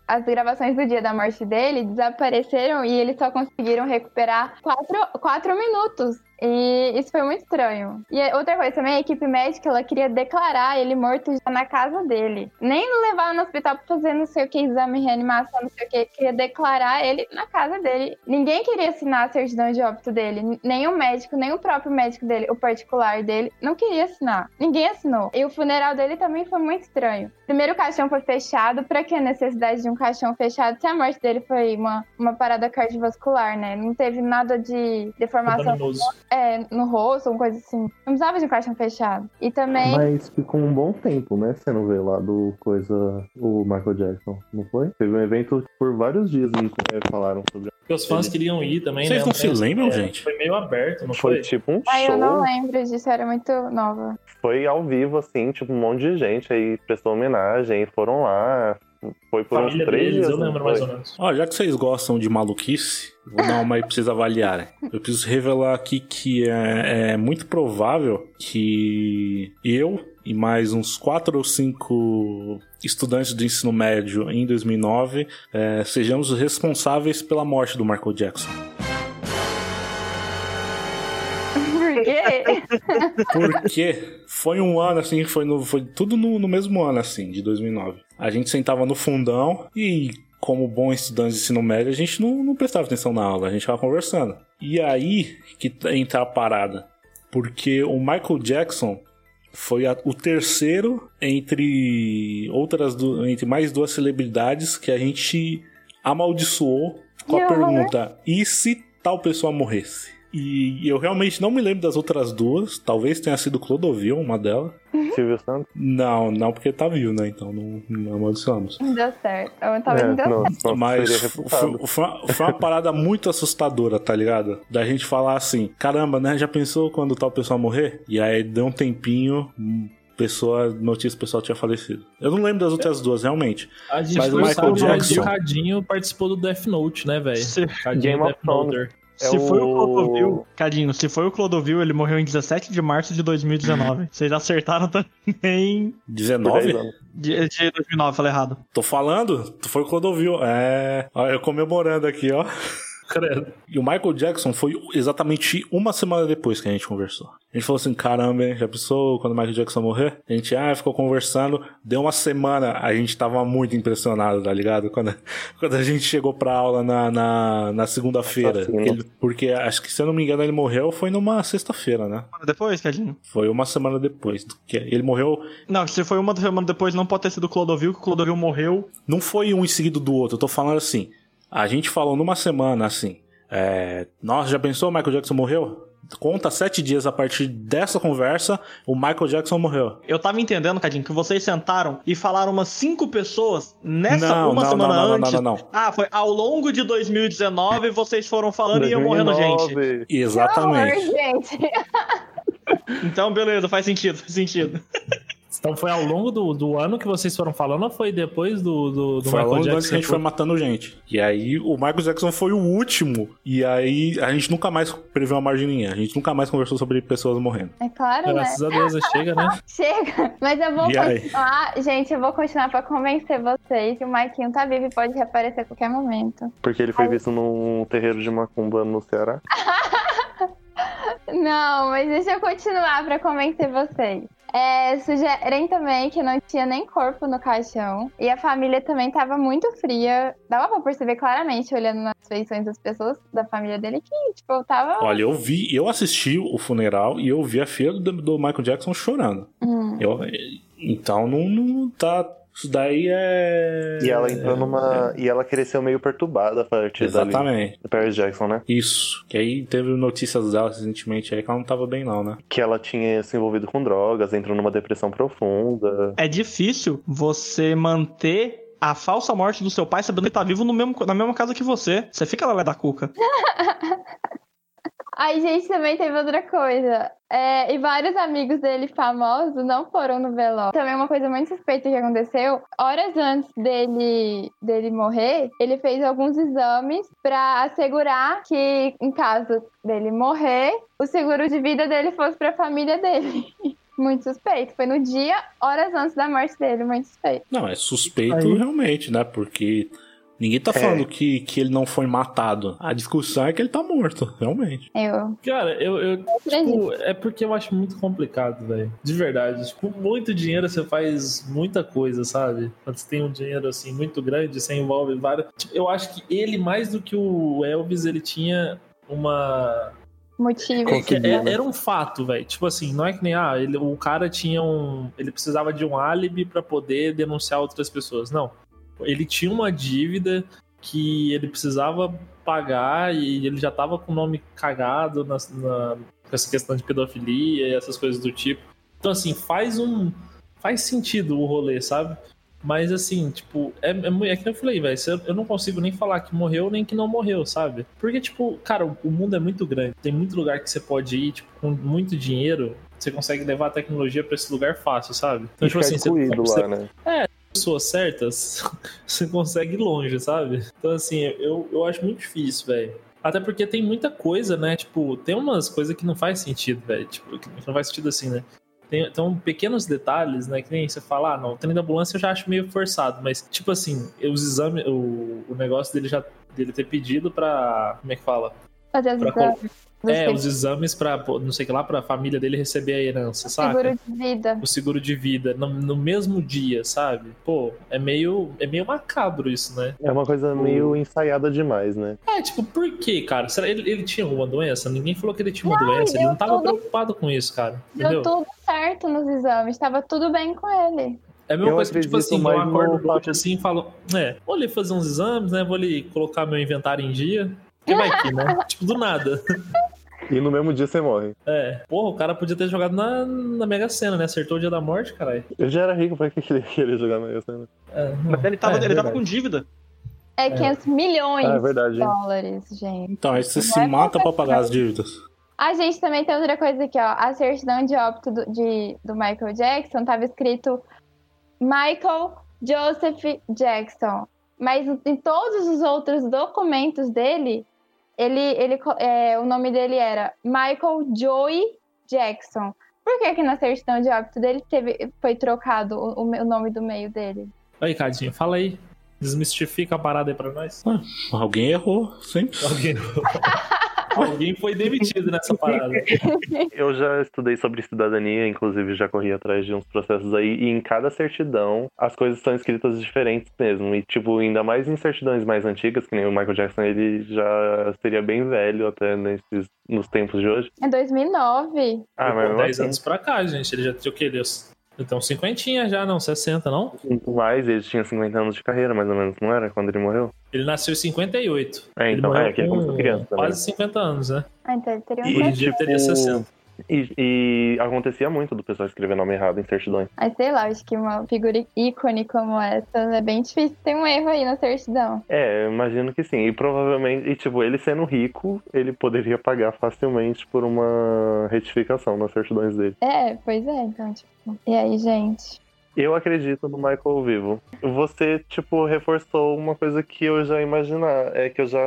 as gravações do dia da morte dele desapareceram e eles só conseguiram recuperar quatro, quatro minutos. E isso foi muito estranho. E outra coisa também, a equipe médica, ela queria declarar ele morto já na casa dele. Nem levar no hospital pra fazer não sei o que, exame, reanimação, não sei o que. Queria declarar ele na casa dele. Ninguém queria assinar a certidão de óbito dele. Nem o médico, nem o próprio médico dele, o particular dele, não queria assinar. Ninguém assinou. E o funeral dele também foi muito estranho. Primeiro o caixão foi fechado. Pra que a necessidade de um caixão fechado se a morte dele foi uma, uma parada cardiovascular, né? Não teve nada de deformação. É, no rosto, uma coisa assim. Não precisava de um caixão fechado. E também. Mas ficou um bom tempo, né? Você não vê lá do coisa, o Michael Jackson, não foi? Teve um evento por vários dias e é, falaram sobre. Porque os fãs queriam ir também, Vocês né? não se lembram, é, gente? Foi meio aberto, não Foi foi? tipo um Ai, eu não show. lembro disso, era muito nova. Foi ao vivo, assim, tipo, um monte de gente aí prestou homenagem, foram lá. Foi por Família uns três deles, dias. eu não lembro mais ou menos. Ó, já que vocês gostam de maluquice, vou dar uma aí pra vocês avaliarem. Eu preciso revelar aqui que é, é muito provável que eu e mais uns quatro ou cinco estudantes do ensino médio em 2009 é, sejamos os responsáveis pela morte do Michael Jackson. Por quê? Porque foi um ano assim, foi, no, foi tudo no, no mesmo ano assim, de 2009. A gente sentava no fundão e, como bom estudante de ensino médio, a gente não, não prestava atenção na aula, a gente tava conversando. E aí que entra a parada. Porque o Michael Jackson foi a- o terceiro entre outras du- entre mais duas celebridades que a gente amaldiçoou com a horror. pergunta: e se tal pessoa morresse? E eu realmente não me lembro das outras duas. Talvez tenha sido Clodovil, uma delas. Silvio Santos? Não, não porque tá vivo, né? Então não, não amaldiçoamos. Não deu certo. Ou talvez não É, deu não, certo. não Mas foi, foi uma, parada muito assustadora, tá ligado? Da gente falar assim: caramba, né? Já pensou quando tal pessoa morrer? E aí deu um tempinho. Pessoa, notícia, pessoal tinha falecido. Eu não lembro das outras duas, realmente. A gente Mas o Michael Jackson- que o Cadinho participou do Death Note, né, velho? Game of Death Thrones. Noter. se É foi o o- Clodovil, Cadinho, se foi o Clodovil, ele morreu em 17 de março de 2019. (laughs) Vocês acertaram também 19? Por aí, de, de 2009, falei errado. Tô falando? Tu foi o Clodovil. É. Ó, eu comemorando aqui, ó. Credo. E o Michael Jackson foi exatamente uma semana depois que a gente conversou. A gente falou assim: caramba, hein, já pensou quando o Michael Jackson morrer? A gente, ah, ficou conversando. Deu uma semana, a gente tava muito impressionado, tá ligado? Quando, (laughs) quando a gente chegou pra aula na, na, na segunda-feira. Porque acho que, se eu não me engano, ele morreu foi numa sexta-feira, né? Depois, Cadinho? Foi uma semana depois. que Ele morreu. Não, se foi uma semana depois, não pode ter sido o Clodovil, que o Clodovil morreu. Não foi um em seguida do outro. Eu tô falando assim. A gente falou numa semana assim. É, nossa, já pensou o Michael Jackson morreu? conta sete dias a partir dessa conversa, o Michael Jackson morreu. Eu tava entendendo, Cadinho, que vocês sentaram e falaram umas cinco pessoas nessa Não, uma não, semana não, não, antes. não, não, não. Ah, foi ao longo de 2019 vocês foram falando e iam morrendo gente. 2009. Exatamente. Horror, gente. Então, beleza, faz sentido, faz sentido. (laughs) Então foi ao longo do, do ano que vocês foram falando ou foi depois do, do, do Foi Michael logo Jackson? antes que a gente foi matando gente. E aí o Michael Jackson foi o último. E aí a gente nunca mais previu uma margininha. A gente nunca mais conversou sobre pessoas morrendo. É claro, né? Graças a Deus, chega, né? (laughs) Chega. Mas eu vou E aí? continuar. Gente, eu vou continuar pra convencer vocês que o Marquinho tá vivo e pode reaparecer a qualquer momento. Porque ele foi visto num terreiro de macumba no Ceará. (laughs) Não, mas deixa eu continuar pra convencer vocês. É, sugerem também que não tinha nem corpo no caixão. E a família também tava muito fria. Dava pra perceber claramente, olhando nas feições das pessoas da família dele, que, tipo, tava. Olha, eu vi, eu assisti o funeral e eu vi a filha do, do Michael Jackson chorando. Hum. Eu- então não, não tá. Isso daí é. E ela entrou numa. E ela cresceu meio perturbada a partir dali. Exatamente. Do Paris Jackson, né? Isso. Que aí teve notícias dela recentemente aí que ela não tava bem, não, né? Que ela tinha se envolvido com drogas, entrou numa depressão profunda. É difícil você manter a falsa morte do seu pai sabendo que ele tá vivo no mesmo, na mesma casa que você. Você fica lá da cuca. (laughs) Aí, gente, também teve outra coisa. É, e vários amigos dele famosos não foram no velório. Também uma coisa muito suspeita que aconteceu. Horas antes dele, dele morrer, ele fez alguns exames pra assegurar que, em caso dele morrer, o seguro de vida dele fosse pra família dele. (laughs) Muito suspeito. Foi no dia, horas antes da morte dele. Muito suspeito. Não, é suspeito Aí- realmente, né? Porque ninguém tá É. falando que, que ele não foi matado. A discussão é que ele tá morto, realmente. Eu Cara, eu, eu. Tipo, é porque eu acho muito complicado, velho. De verdade. Tipo, muito dinheiro você faz muita coisa, sabe? Quando você tem um dinheiro assim muito grande, você envolve várias. Tipo, eu acho que ele, mais do que o Elvis, ele tinha uma. Motivo. É- né? era um fato, velho. Tipo assim, não é que nem, ah, ele, o cara tinha um. Ele precisava de um álibi pra poder denunciar outras pessoas. Não. Ele tinha uma dívida que ele precisava pagar e ele já tava com o nome cagado na, na- com essa questão de pedofilia e essas coisas do tipo. Então, assim, faz um. Faz sentido o rolê, sabe? Mas assim, tipo, é, é, é que eu falei, velho, eu, não consigo nem falar que morreu nem que não morreu, sabe? Porque, tipo, cara, o, o mundo é muito grande. Tem muito lugar que você pode ir, tipo, com muito dinheiro, você consegue levar a tecnologia pra esse lugar fácil, sabe? Então, E tipo assim, você, incluído você lá, né? Pessoas certas, (laughs) você consegue ir longe, sabe? Então, assim, eu, eu acho muito difícil, velho. Até porque tem muita coisa, né? Tipo, tem umas coisas que não faz sentido, velho. Tipo, que não faz sentido assim, né? Tem, então, pequenos detalhes, né? Que nem você fala, ah, não, o trem da ambulância eu já acho meio forçado, mas, tipo assim, os exames, o, o negócio dele já dele ter pedido pra. Como é que fala? Fazer os Pra col- exames. Você É, os exames pra, pô, não sei o que lá, pra família dele receber a herança, sabe? seguro de vida. o seguro de vida no, no mesmo dia, sabe? Pô, é meio, é meio macabro isso, né? É uma coisa meio ensaiada demais, né? É, tipo, por quê, cara? Será ele, ele tinha alguma doença? Ninguém falou que ele tinha uma doença, ele não tava tudo- preocupado com isso, cara. Entendeu? Deu tudo certo nos exames. Tava tudo bem com ele. É a mesma Eu coisa que, tipo assim, eu no acordo hoje assim e falo, é, vou ali fazer uns exames, né? Vou ali colocar meu inventário em dia. Que vai que, né? (laughs) tipo, do nada. E no mesmo dia você morre. É. Porra, o cara podia ter jogado na, na Mega Sena, né? Acertou o dia da morte, caralho. Eu já era rico, pra que ele (laughs) queria jogar na cena? É, Mas ele tava, é, ele tava com dívida. É 500 milhões Ah, é verdade. de dólares, gente. Então, aí você Não se é mata pra pagar as dívidas. A gente também tem outra coisa aqui, ó. A certidão de óbito do, de, do Michael Jackson tava escrito Michael Joseph Jackson. Mas em todos os outros documentos dele, ele, ele, é, o nome dele era Michael Joey Jackson. Por que que na certidão de óbito dele teve, foi trocado o, o me- o nome do meio dele? Aí, Cadinho, fala aí. Desmistifica a parada aí pra nós. Alguém errou, sempre. Alguém, (laughs) Alguém foi demitido nessa parada. Eu já estudei sobre cidadania, inclusive já corri atrás de uns processos aí, e em cada certidão as coisas são escritas diferentes mesmo. E, tipo, ainda mais em certidões mais antigas, que nem o Michael Jackson, ele já seria bem velho até nesses, nos tempos de hoje. É 2009. Ah, mas mesmo 10 assim. anos pra cá, gente. Ele já tinha o quê? Ele, ele Ele uns 50 já, não, 60, não? Muito mais, ele tinha 50 anos de carreira, mais ou menos, não era? Quando ele morreu? Ele nasceu em 58. É, ele então, morreu é, que ele começou com criança também. quase 50 anos, né? Ah, então ele teria um E, dia teria 60. E, e acontecia muito do pessoal escrever nome errado em certidões. Mas sei lá, acho que uma figura ícone como essa é bem difícil ter um erro aí na certidão. É, eu imagino que sim. E provavelmente, e, tipo, ele sendo rico, ele poderia pagar facilmente por uma retificação nas certidões dele. É, pois é, então, tipo. E aí, gente? Eu acredito no Michael vivo. Você, tipo, reforçou uma coisa que eu já imaginava, é que eu já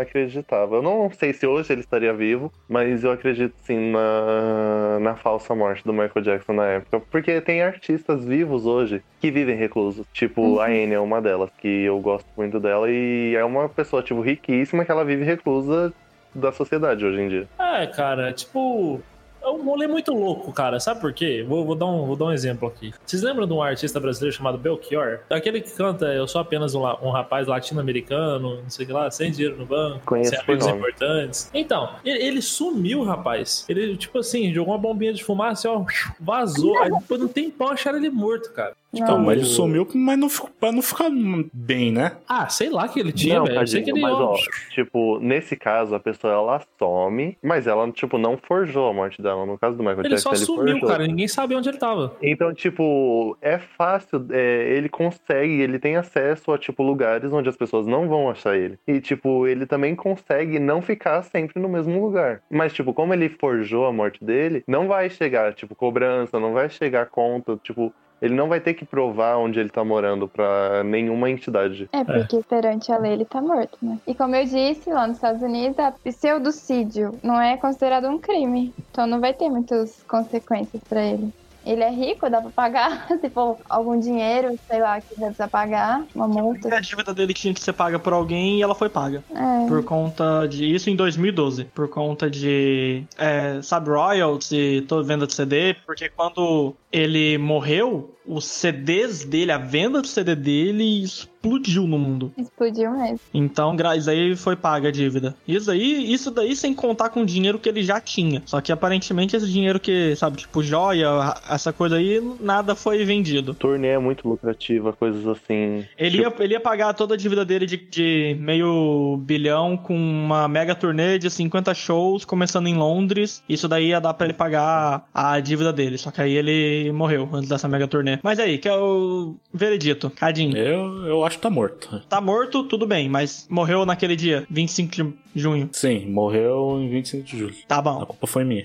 acreditava. Eu não sei se hoje ele estaria vivo, mas eu acredito sim na, na falsa morte do Michael Jackson na época. Porque tem artistas vivos hoje que vivem reclusos. Tipo, Uhum. a Anne é uma delas, que eu gosto muito dela, e é uma pessoa, tipo, riquíssima que ela vive reclusa da sociedade hoje em dia. É, cara, tipo. É um rolê muito louco, cara. Sabe por quê? Vou, vou, dar um, vou dar um exemplo aqui. Vocês lembram de um artista brasileiro chamado Belchior? Aquele que canta Eu sou apenas um, um rapaz latino-americano, não sei o que lá, sem dinheiro no banco, Conheço sem amigos nome. importantes. Então, ele, ele sumiu, rapaz. Ele, tipo assim, jogou uma bombinha de fumaça e ó, vazou. Aí depois não tem pão, acharam ele morto, cara. Então, Não. mas ele sumiu, mas não ficou, pra não ficar bem, né? Ah, sei lá que ele tinha, Não, velho. Eu sei que tadinho, ele. mas ó, tipo, nesse caso, a pessoa ela some, mas ela, tipo, não forjou a morte dela. No caso do Michael ele Jackson, só ele sumiu, forjou. cara. Ninguém sabia onde ele tava. Então, tipo, é fácil, é, ele consegue, ele tem acesso a, tipo, lugares onde as pessoas não vão achar ele. E, tipo, ele também consegue não ficar sempre no mesmo lugar. Mas, tipo, como ele forjou a morte dele, não vai chegar, tipo, cobrança, não vai chegar conta, tipo, ele não vai ter que provar onde ele tá morando pra nenhuma entidade. É, porque perante a lei ele tá morto, né? E como eu disse, lá nos Estados Unidos, a pseudocídio não é considerado um crime. Então não vai ter muitas consequências pra ele. Ele é rico, dá pra pagar, (laughs) se for algum dinheiro, sei lá, que deve precisar pagar, uma multa. A dívida dele tinha que ser paga por alguém e ela foi paga. É. Por conta de. Isso em 2012. Por conta de. É, sabe, royalties e toda venda de CD. Porque quando ele morreu, os CDs dele, a venda do CD dele explodiu no mundo. Explodiu mesmo. Então, isso aí foi paga a dívida. Isso aí, isso daí sem contar com o dinheiro que ele já tinha. Só que aparentemente esse dinheiro que, sabe, tipo joia, essa coisa aí, nada foi vendido. Turnê é muito lucrativa, coisas assim. Ele ia, ele ia pagar toda a dívida dele de, de meio bilhão com uma mega turnê de 50 shows, começando em Londres. Isso daí ia dar pra ele pagar a dívida dele. Só que aí ele morreu antes dessa mega turnê. Mas aí, que é o veredito. Cadinho. Eu, eu acho que tá morto. Tá morto, tudo bem, mas morreu naquele dia, 25 de junho. Sim, morreu em 25 de julho. Tá A bom. culpa foi minha.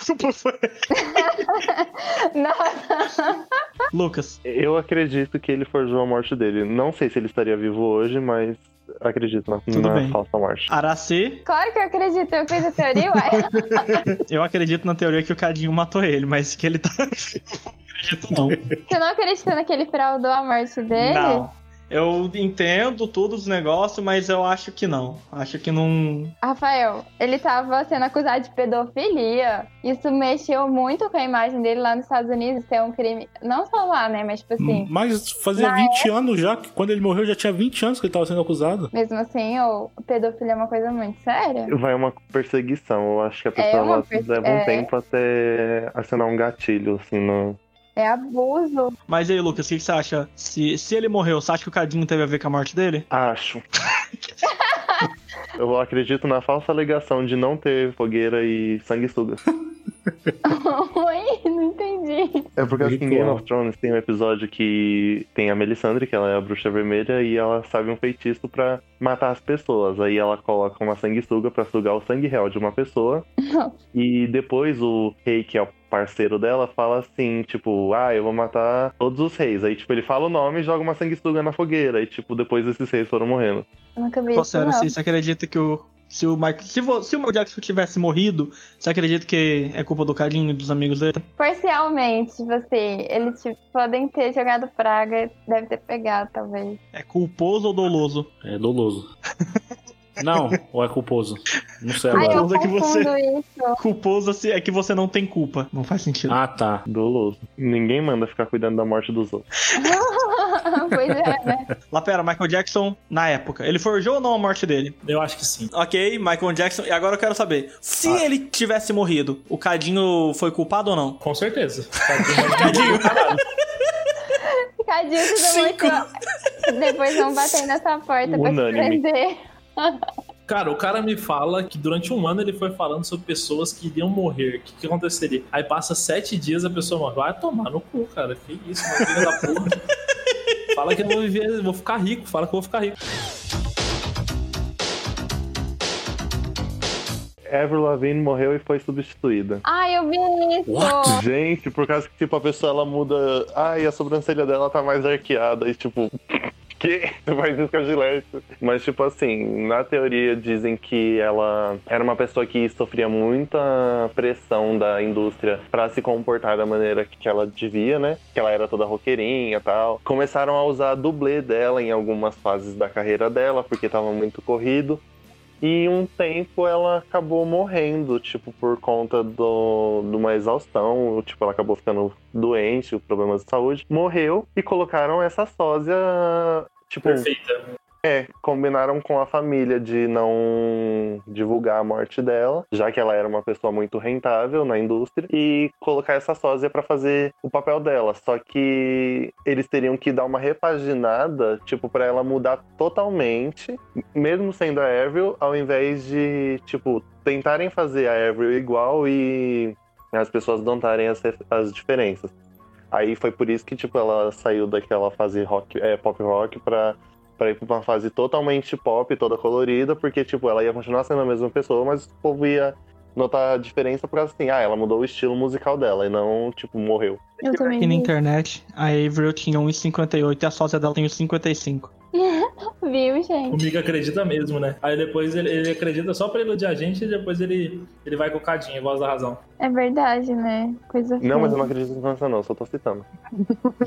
Nossa, (laughs) Lucas, Eu acredito que ele forjou a morte dele. Não sei se ele estaria vivo hoje, mas acredito na, Tudo na bem. falsa morte. Aracê, claro que eu acredito, eu fiz a teoria, uai. (laughs) eu acredito na teoria que o Cadinho matou ele, mas que ele tá. não acredito não. Você não acredita naquele fraudou a morte dele? Não. Eu entendo todos os negócios, mas eu acho que não. Acho que não. Rafael, ele tava sendo acusado de pedofilia. Isso mexeu muito com a imagem dele lá nos Estados Unidos, ser um crime. Não só lá, né? Mas, tipo assim, Mas fazia Na 20 anos já, que quando ele morreu já tinha 20 anos que ele tava sendo acusado. mesmo assim, o pedofilia é uma coisa muito séria. Vai uma perseguição. Eu acho que a pessoa É ela perse- leva um é. tempo até acionar um gatilho, assim, no. É abuso. Mas aí, Lucas, o que você acha? Se, se ele morreu, você acha que o Cadinho teve a ver com a morte dele? Acho. Eu acredito na falsa alegação de não ter fogueira e sanguessuga. (laughs) (laughs) Oi, não entendi. É porque assim, em Game of Thrones tem um episódio que tem a Melisandre, que ela é a bruxa vermelha, e ela sabe um feitiço pra matar as pessoas. Aí ela coloca uma sanguessuga pra sugar o sangue real de uma pessoa. (laughs) e depois o rei, que é o parceiro dela, fala assim, tipo, ah, eu vou matar todos os reis. Aí, tipo, ele fala o nome e joga uma sanguessuga na fogueira. E, tipo, depois esses reis foram morrendo. Eu nunca vi Pô, isso, sério, não. você acredita que o. Se o Michael. Se, vo- se o Michael Jackson tivesse morrido, você acredita que é culpa do Cadinho e dos amigos dele? Parcialmente, tipo assim, eles tipo, podem ter jogado praga, deve ter pegado, talvez. É culposo ou doloso? É doloso. (laughs) Não, ou é culposo? Não sei Ai, eu agora. Culposo é que você- isso. Culposo é que você não tem culpa. Não faz sentido. Ah, tá. Doloso. Ninguém manda ficar cuidando da morte dos outros. (laughs) (laughs) pois é, né? Lá pera, Michael Jackson, na época, ele forjou ou não a morte dele? Eu acho que sim. Ok, Michael Jackson. E agora eu quero saber: se Ah. ele tivesse morrido, o Cadinho foi culpado ou não? Com certeza. Cadinho. (laughs) (laughs) Cadinho, tudo muito. Depois vão bater nessa porta pra te Unânime. prender. Cara, o cara me fala que durante um ano ele foi falando sobre pessoas que iriam morrer. O que, que aconteceria? Aí passa sete dias a pessoa morre. Vai tomar no cu, cara. Que isso, uma filha da porra. Fala que eu vou viver, vou ficar rico. Fala que eu vou ficar rico. Avril Lavigne morreu e foi substituída. Ai, eu vi isso. What? Gente, por causa que, tipo, a pessoa, ela muda... Ai, a sobrancelha dela tá mais arqueada e, tipo... Você faz isso com a Gillette. Mas, tipo assim, na teoria dizem que ela era uma pessoa que sofria muita pressão da indústria pra se comportar da maneira que ela devia, né? Que ela era toda roqueirinha e tal. Começaram a usar dublê dela em algumas fases da carreira dela, porque tava muito corrido. E um tempo ela acabou morrendo, tipo, por conta do, de uma exaustão. Tipo, ela acabou ficando doente, problemas de saúde. Morreu e colocaram essa sósia, tipo, Perfeita. É, combinaram com a família de não divulgar a morte dela, já que ela era uma pessoa muito rentável na indústria, e colocar essa sósia pra fazer o papel dela. Só que eles teriam que dar uma repaginada, tipo, pra ela mudar totalmente, mesmo sendo a Avril, ao invés de, tipo, tentarem fazer a Avril igual e as pessoas notarem as, as diferenças. Aí foi por isso que, tipo, ela saiu daquela fase rock, é, pop rock pra pra ir pra uma fase totalmente pop, toda colorida, porque, tipo, ela ia continuar sendo a mesma pessoa, mas o povo ia notar a diferença por causa assim, ah, ela mudou o estilo musical dela e não, tipo, morreu. Eu também Aqui na internet, a Avril tinha 1,58 e a sósia dela tem 1,55. (laughs) Viu, gente? O Miga acredita mesmo, né? Aí depois ele, ele acredita só pra iludir a gente e depois ele, ele vai com o Cadinho, voz da razão. É verdade, né? Coisa Não, mas eu não feia. acredito nisso não, só tô citando.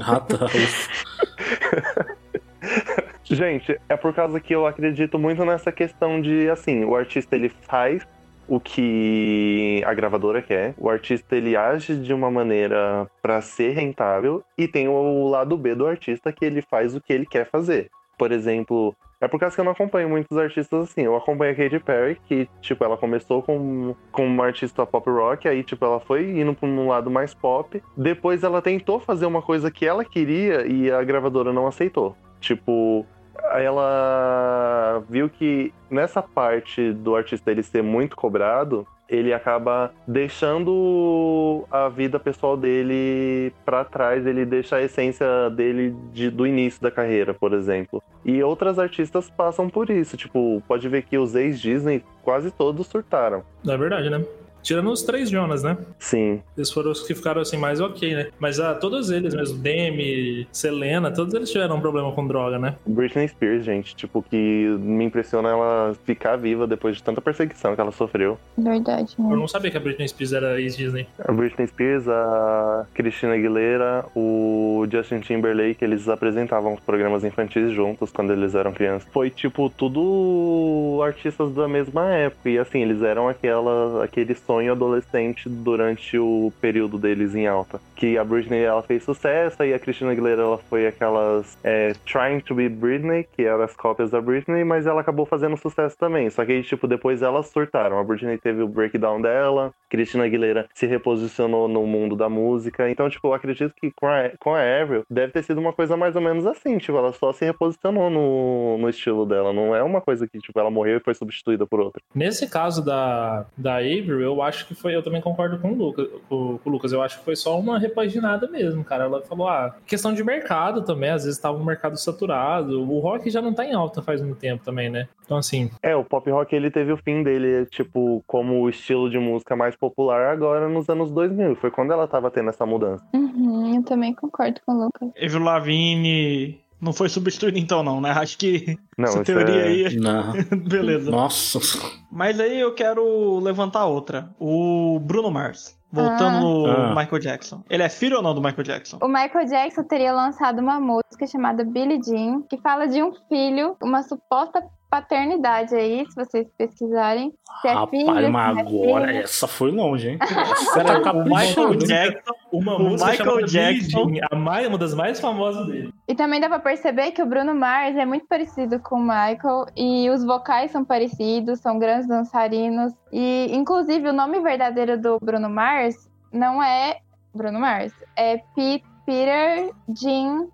Ah, tá. (laughs) Gente, é por causa que eu acredito muito nessa questão de, assim, o artista ele faz o que a gravadora quer, o artista ele age de uma maneira pra ser rentável e tem o lado B do artista que ele faz o que ele quer fazer. Por exemplo, é por causa que eu não acompanho muitos artistas assim. Eu acompanho a Katy Perry, que, tipo, ela começou com, com uma artista pop rock, aí, tipo, ela foi indo pra um lado mais pop. Depois ela tentou fazer uma coisa que ela queria e a gravadora não aceitou. Tipo, ela viu que nessa parte do artista ele ser muito cobrado, ele acaba deixando a vida pessoal dele pra trás, ele deixa a essência dele de- do início da carreira, por exemplo. E outras artistas passam por isso, tipo, pode ver que os ex-Disney quase todos surtaram. É verdade, né? Tirando os três Jonas, né? Sim. Eles foram os que ficaram assim mais ok, né? Mas ah, todos eles mesmo, Demi, Selena, todos eles tiveram um problema com droga, né? Britney Spears, gente, tipo, que me impressiona ela ficar viva depois de tanta perseguição que ela sofreu. Verdade, Eu né? não sabia que a Britney Spears era ex-Disney. A Britney Spears, a Christina Aguilera, o Justin Timberlake, eles apresentavam os programas infantis juntos quando eles eram crianças. Foi tipo tudo artistas da mesma época e assim, eles eram aquela aquele sonho adolescente durante o período deles em alta. Que a Britney ela fez sucesso e a Christina Aguilera ela foi aquelas é, Trying to be Britney, que eram as cópias da Britney, mas ela acabou fazendo sucesso também. Só que tipo, depois elas surtaram. A Britney teve o breakdown dela, Christina Aguilera se reposicionou no mundo da música. Então, tipo, eu acredito que com a, com a Avril deve ter sido uma coisa mais ou menos assim. Tipo, ela só se reposicionou no, no estilo dela. Não é uma coisa que, tipo, ela morreu e foi substituída por outra. Nesse caso da, da Avril, eu acho que foi. Eu também concordo com o, Lucas, com, com o Lucas. Eu acho que foi só uma repaginada mesmo, cara. Ela falou, ah, questão de mercado também. Às vezes tava um mercado saturado. O rock já não tá em alta faz muito tempo também, né? Então, assim, É, o pop rock ele teve o fim dele, tipo, como o estilo de música mais popular agora nos anos 2000. Foi quando ela tava tendo essa mudança. Uhum, eu também concordo com o Lucas. Avril Lavigne não foi substituído então não, né? Acho que (laughs) Não, essa teoria é- aí... Não. (laughs) Beleza. Nossa. Mas aí eu quero levantar outra. O Bruno Mars. Voltando no Ah. Michael Jackson. Ele é filho ou não do Michael Jackson? O Michael Jackson teria lançado uma música chamada Billie Jean, que fala de um filho, uma suposta paternidade aí, se vocês pesquisarem. Se é Rapaz, filho, mas é agora filho. essa foi longe, hein? Essa tá o Michael. Jackson, uma o música Michael Jackson- a mais, uma das mais famosas dele. E também dá pra perceber que o Bruno Mars é muito parecido com o Michael e os vocais são parecidos, são grandes dançarinos. E, inclusive, o nome verdadeiro do Bruno Mars não é Bruno Mars, é Pete, Peter Jean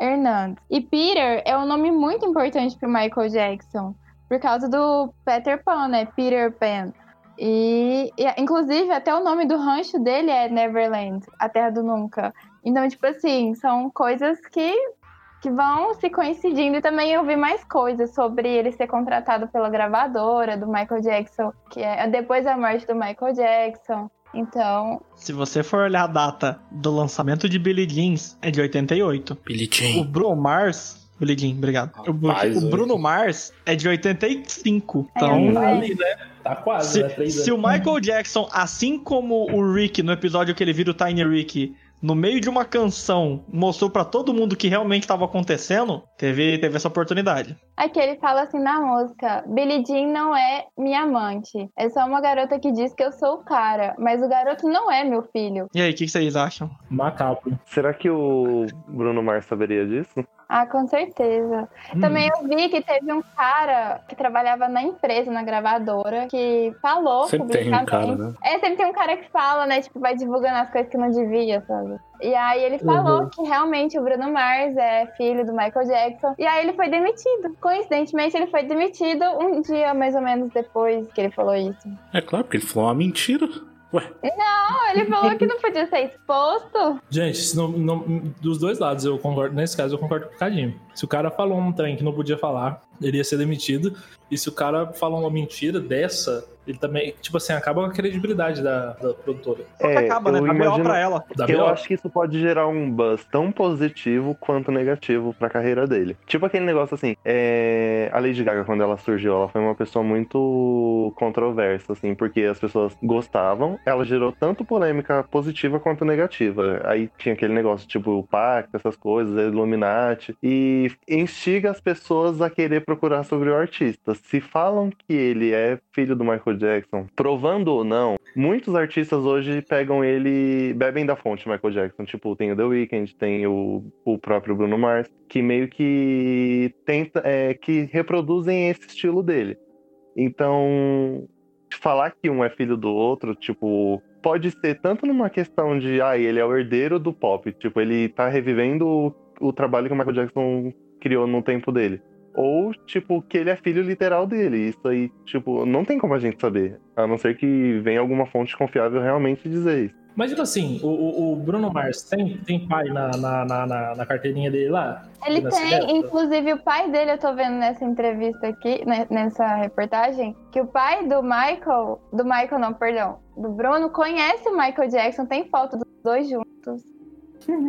Hernandes. E Peter é um nome muito importante pro Michael Jackson, por causa do Peter Pan, né? Peter Pan. E, e, inclusive, até o nome do rancho dele é Neverland, a Terra do Nunca. Então, tipo assim, são coisas que, que vão se coincidindo. E também eu vi mais coisas sobre ele ser contratado pela gravadora do Michael Jackson, que é depois da morte do Michael Jackson. Então, Se você for olhar a data do lançamento de Billie Jeans, é de 88. Billie O Jean. Bruno Mars. Billie Jean, obrigado. O- Rapaz, o, Bruno Mars é de 85. Então. É, Tá é. ali, né? Tá quase, Se, né? Se o. Michael Jackson, assim como o Rick no episódio que ele vira o Tiny Rick, no meio de uma canção, mostrou pra todo mundo o que realmente estava acontecendo, teve, teve essa oportunidade. aqui ele fala assim na música: Billie Jean não é minha amante. É só uma garota que diz que eu sou o cara. Mas o garoto não é meu filho. E aí, o que, que vocês acham? Macabro. Será que o Bruno Mars saberia disso? Ah, com certeza. Hum. Também eu vi que teve um cara que trabalhava na empresa, na gravadora, que falou Sempre tem um cara, né? É, sempre tem um cara que fala, né? Tipo, vai divulgando as coisas que não devia, sabe? E aí ele falou Uhum. que realmente o Bruno Mars é filho do Michael Jackson. E aí ele foi demitido. Coincidentemente, ele foi demitido um dia mais ou menos depois que ele falou isso. É claro, porque ele falou uma mentira. Ué, Não, ele falou que não podia ser exposto. Gente, não- não- dos dois lados, eu concordo. Nesse caso, eu concordo com o Cadinho. Se o cara falou um trem que não podia falar, ele ia ser demitido. E se o cara falou uma mentira dessa, ele também, tipo assim, acaba com a credibilidade da, da produtora. Só que acaba, né? É, eu B.O. imagino- pra ela. Eu acho que isso pode gerar um buzz tão positivo quanto negativo pra carreira dele. Tipo aquele negócio assim, é... a Lady Gaga, quando ela surgiu, ela foi uma pessoa muito controversa, assim, porque as pessoas gostavam, ela gerou tanto polêmica positiva quanto negativa. Aí tinha aquele negócio, tipo, o pacto, essas coisas, a Illuminati, e instiga as pessoas a querer procurar sobre o artista. Se falam que ele é filho do Michael Jackson, provando ou não, muitos artistas hoje pegam ele, bebem da fonte Michael Jackson. Tipo, tem o The Weeknd, tem o, o próprio Bruno Mars, que meio que tenta, é, que reproduzem esse estilo dele. Então, falar que um é filho do outro, tipo, pode ser tanto numa questão de, ah, ele é o herdeiro do pop, tipo, ele tá revivendo o, o trabalho que o Michael Jackson criou no tempo dele. Ou, tipo, que ele é filho literal dele. Isso aí, tipo, não tem como a gente saber. A não ser que venha alguma fonte confiável realmente dizer isso. Imagina assim, o, o- Bruno Mars tem, tem pai na, na, na, na- carteirinha dele lá? Ele tem, inclusive o pai dele, eu tô vendo nessa entrevista aqui, né, nessa reportagem, que o pai do Michael, do Michael não, perdão, do Bruno, conhece o Michael Jackson, tem foto dos dois juntos.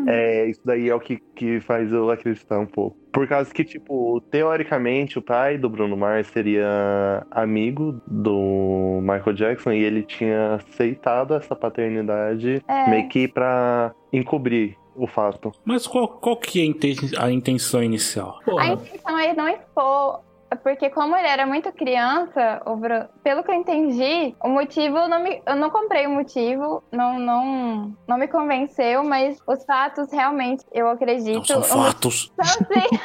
É, isso daí é o que, que faz eu acreditar um pouco. Por causa que, tipo, teoricamente, o pai do Bruno Mars seria amigo do Michael Jackson e ele tinha aceitado essa paternidade É. meio que pra encobrir o fato. mas qual, qual que é a inten- a intenção inicial? A Porra, intenção é não expor, porque como ele era muito criança, o Bruno, pelo que eu entendi, o motivo, não me, eu não comprei o motivo, não, não, não me convenceu, mas os fatos realmente, eu acredito... Não são fatos. Então, sim.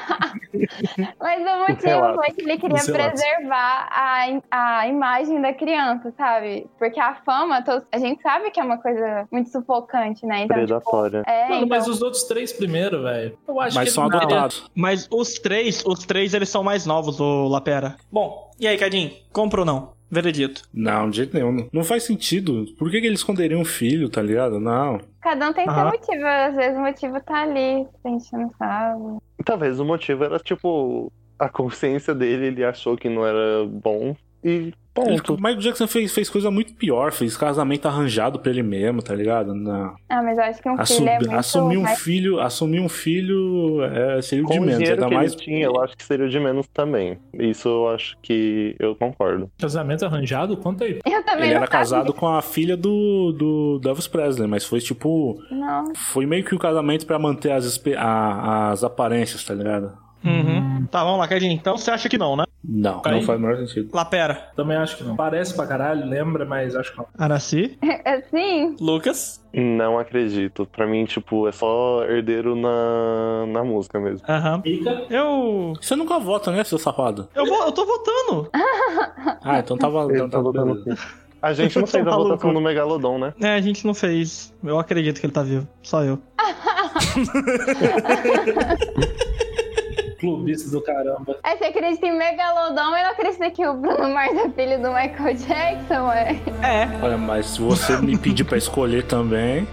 (laughs) Mas o motivo foi que ele queria preservar a, a imagem da criança, sabe? Porque a fama, a gente sabe que é uma coisa muito sufocante, né? Então, tipo, Predatória. é, Mano, então, mas os outros três primeiro, velho. Eu acho Mas que são adotados. Mas os três, os três, eles são mais novos, o Lapera. Bom, e aí, Cadinho? Compra ou não? Veredito. Não, de jeito nenhum. Não- faz sentido. Por que, que eles esconderiam um filho, tá ligado? Não. cada um tem seu Aham. motivo. Às vezes o motivo tá ali, a gente não sabe. Talvez o motivo era, tipo, a consciência dele, ele achou que não era bom e ponto. o Michael Jackson fez, fez coisa muito pior. Fez casamento arranjado pra ele mesmo, tá ligado? Não. Ah, mas eu acho que um Assum- filho é muito... assumir um mais- filho, assumir um filho é, seria o Com de o menos. Ainda mais ele tinha, eu acho que seria o de menos também. Isso eu acho que eu concordo. Casamento arranjado? Conta aí. Eu também Ele era sabia. casado com a filha do, do, Elvis Presley, mas foi tipo. Não. Foi meio que um casamento pra manter as, as aparências, tá ligado? Uhum. Tá, vamos lá, Cadinho. Então você acha que não, né? Não, Aí- não faz o menor sentido. Lapera. Também acho que não. Parece pra caralho, lembra, mas acho que não. Araci. Assim, Lucas. Não acredito. Pra mim, tipo, é só herdeiro na, na música mesmo. Aham. Eu. Você nunca vota, né, seu safado? Eu, vou, eu tô votando. Ah, então tava. Ele Então tá tá votando sim. A gente não (laughs) fez a Maluco. votação no Megalodon, né? É, a gente não fez. Eu acredito que ele tá vivo. Só eu. (laughs) (laughs) Clubista do caramba. É, você acredita em Megalodon e não acredita que o Bruno Mars é filho do Michael Jackson, é? É. Olha, mas se você me pedir pra escolher também.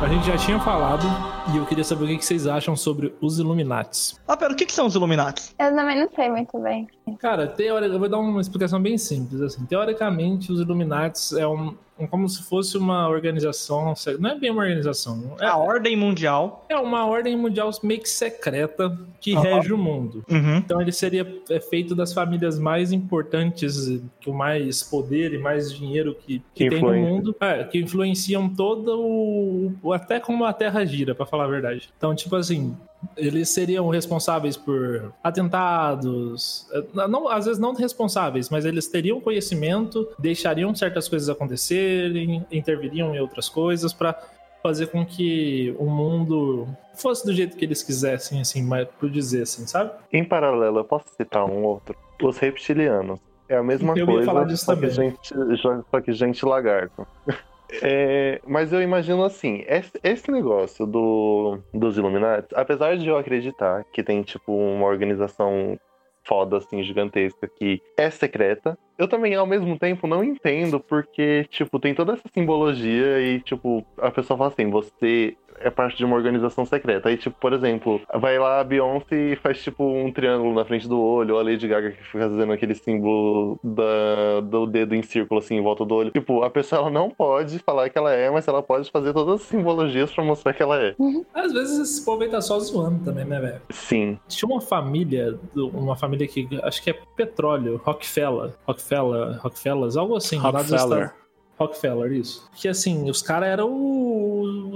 A gente já tinha falado e eu queria saber o que vocês acham sobre os Illuminates. Ah, pera, o que, são os Illuminati? Eu também não sei muito bem. Cara, teórica, eu vou dar uma explicação bem simples. Assim. Teoricamente, os Illuminates é um, um- como se fosse uma organização. Não é bem uma organização. É a Ordem Mundial. É, uma ordem mundial meio que secreta que Aham. rege o mundo. Uhum. Então ele seria é, feito das famílias mais importantes, com mais poder e mais dinheiro que, que Que tem no mundo, é, que influenciam todo o, o- até como a Terra gira, pra falar a verdade. Então, tipo assim, eles seriam responsáveis por atentados, é, não, às vezes não responsáveis, mas eles teriam conhecimento, deixariam certas coisas acontecerem, interviriam em outras coisas pra fazer com que o mundo fosse do jeito que eles quisessem, assim, mas por dizer assim, sabe? Em paralelo, eu posso citar um outro? Os reptilianos. É a mesma Eu ia coisa, falar disso só, que gente, só que gente lagarto. (laughs) É, mas eu imagino assim, esse, esse negócio do, dos Illuminati, apesar de eu acreditar que tem, tipo, uma organização foda, assim, gigantesca, que é secreta, eu também, ao mesmo tempo, não entendo porque, tipo, tem toda essa simbologia e, tipo, a pessoa fala assim, você é parte de uma organização secreta. Aí, tipo, por exemplo, vai lá a Beyoncé e faz, tipo, um triângulo na frente do olho, ou a Lady Gaga que fica fazendo aquele símbolo da, do dedo em círculo, assim, em volta do olho. Tipo, a pessoa ela não pode falar que ela é, mas ela pode fazer todas as simbologias pra mostrar que ela é. Às vezes esse povo aí tá só zoando também, né, velho? Sim. Tinha uma família, uma família que acho que é petróleo, Rockefeller, Rockefeller, Rockefellers, algo assim. Rockefeller. Rockefeller, isso. Que assim, os caras eram o-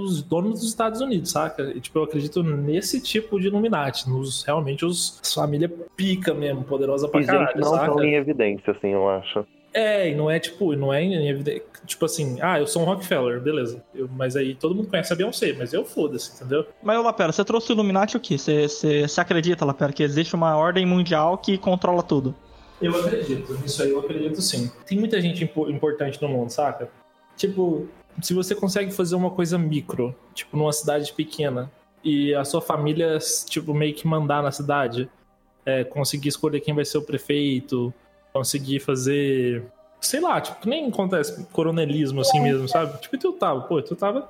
os donos dos Estados Unidos, saca? E, tipo, eu acredito nesse tipo de Illuminati, nos realmente os as família pica mesmo, poderosa pra E gente caralho, não saca? tão em evidência, assim, eu acho. É, e não é tipo, não é em evidência. Tipo assim, ah, eu sou um Rockefeller, beleza. Eu- mas aí todo mundo conhece a Beyoncé, mas eu foda-se, entendeu? Mas, Lapera, você trouxe o Illuminati o quê? Você, você, você acredita, Lapera, que existe uma ordem mundial que controla tudo? Eu acredito, nisso aí eu acredito sim. Tem muita gente impo- importante no mundo, saca? Tipo, se você consegue fazer uma coisa micro, tipo numa cidade pequena, e a sua família, tipo, meio que mandar na cidade, é, conseguir escolher quem vai ser o prefeito, conseguir fazer. Sei lá, tipo, que nem acontece coronelismo assim mesmo, sabe? Tipo, tu tava, pô, tu tava.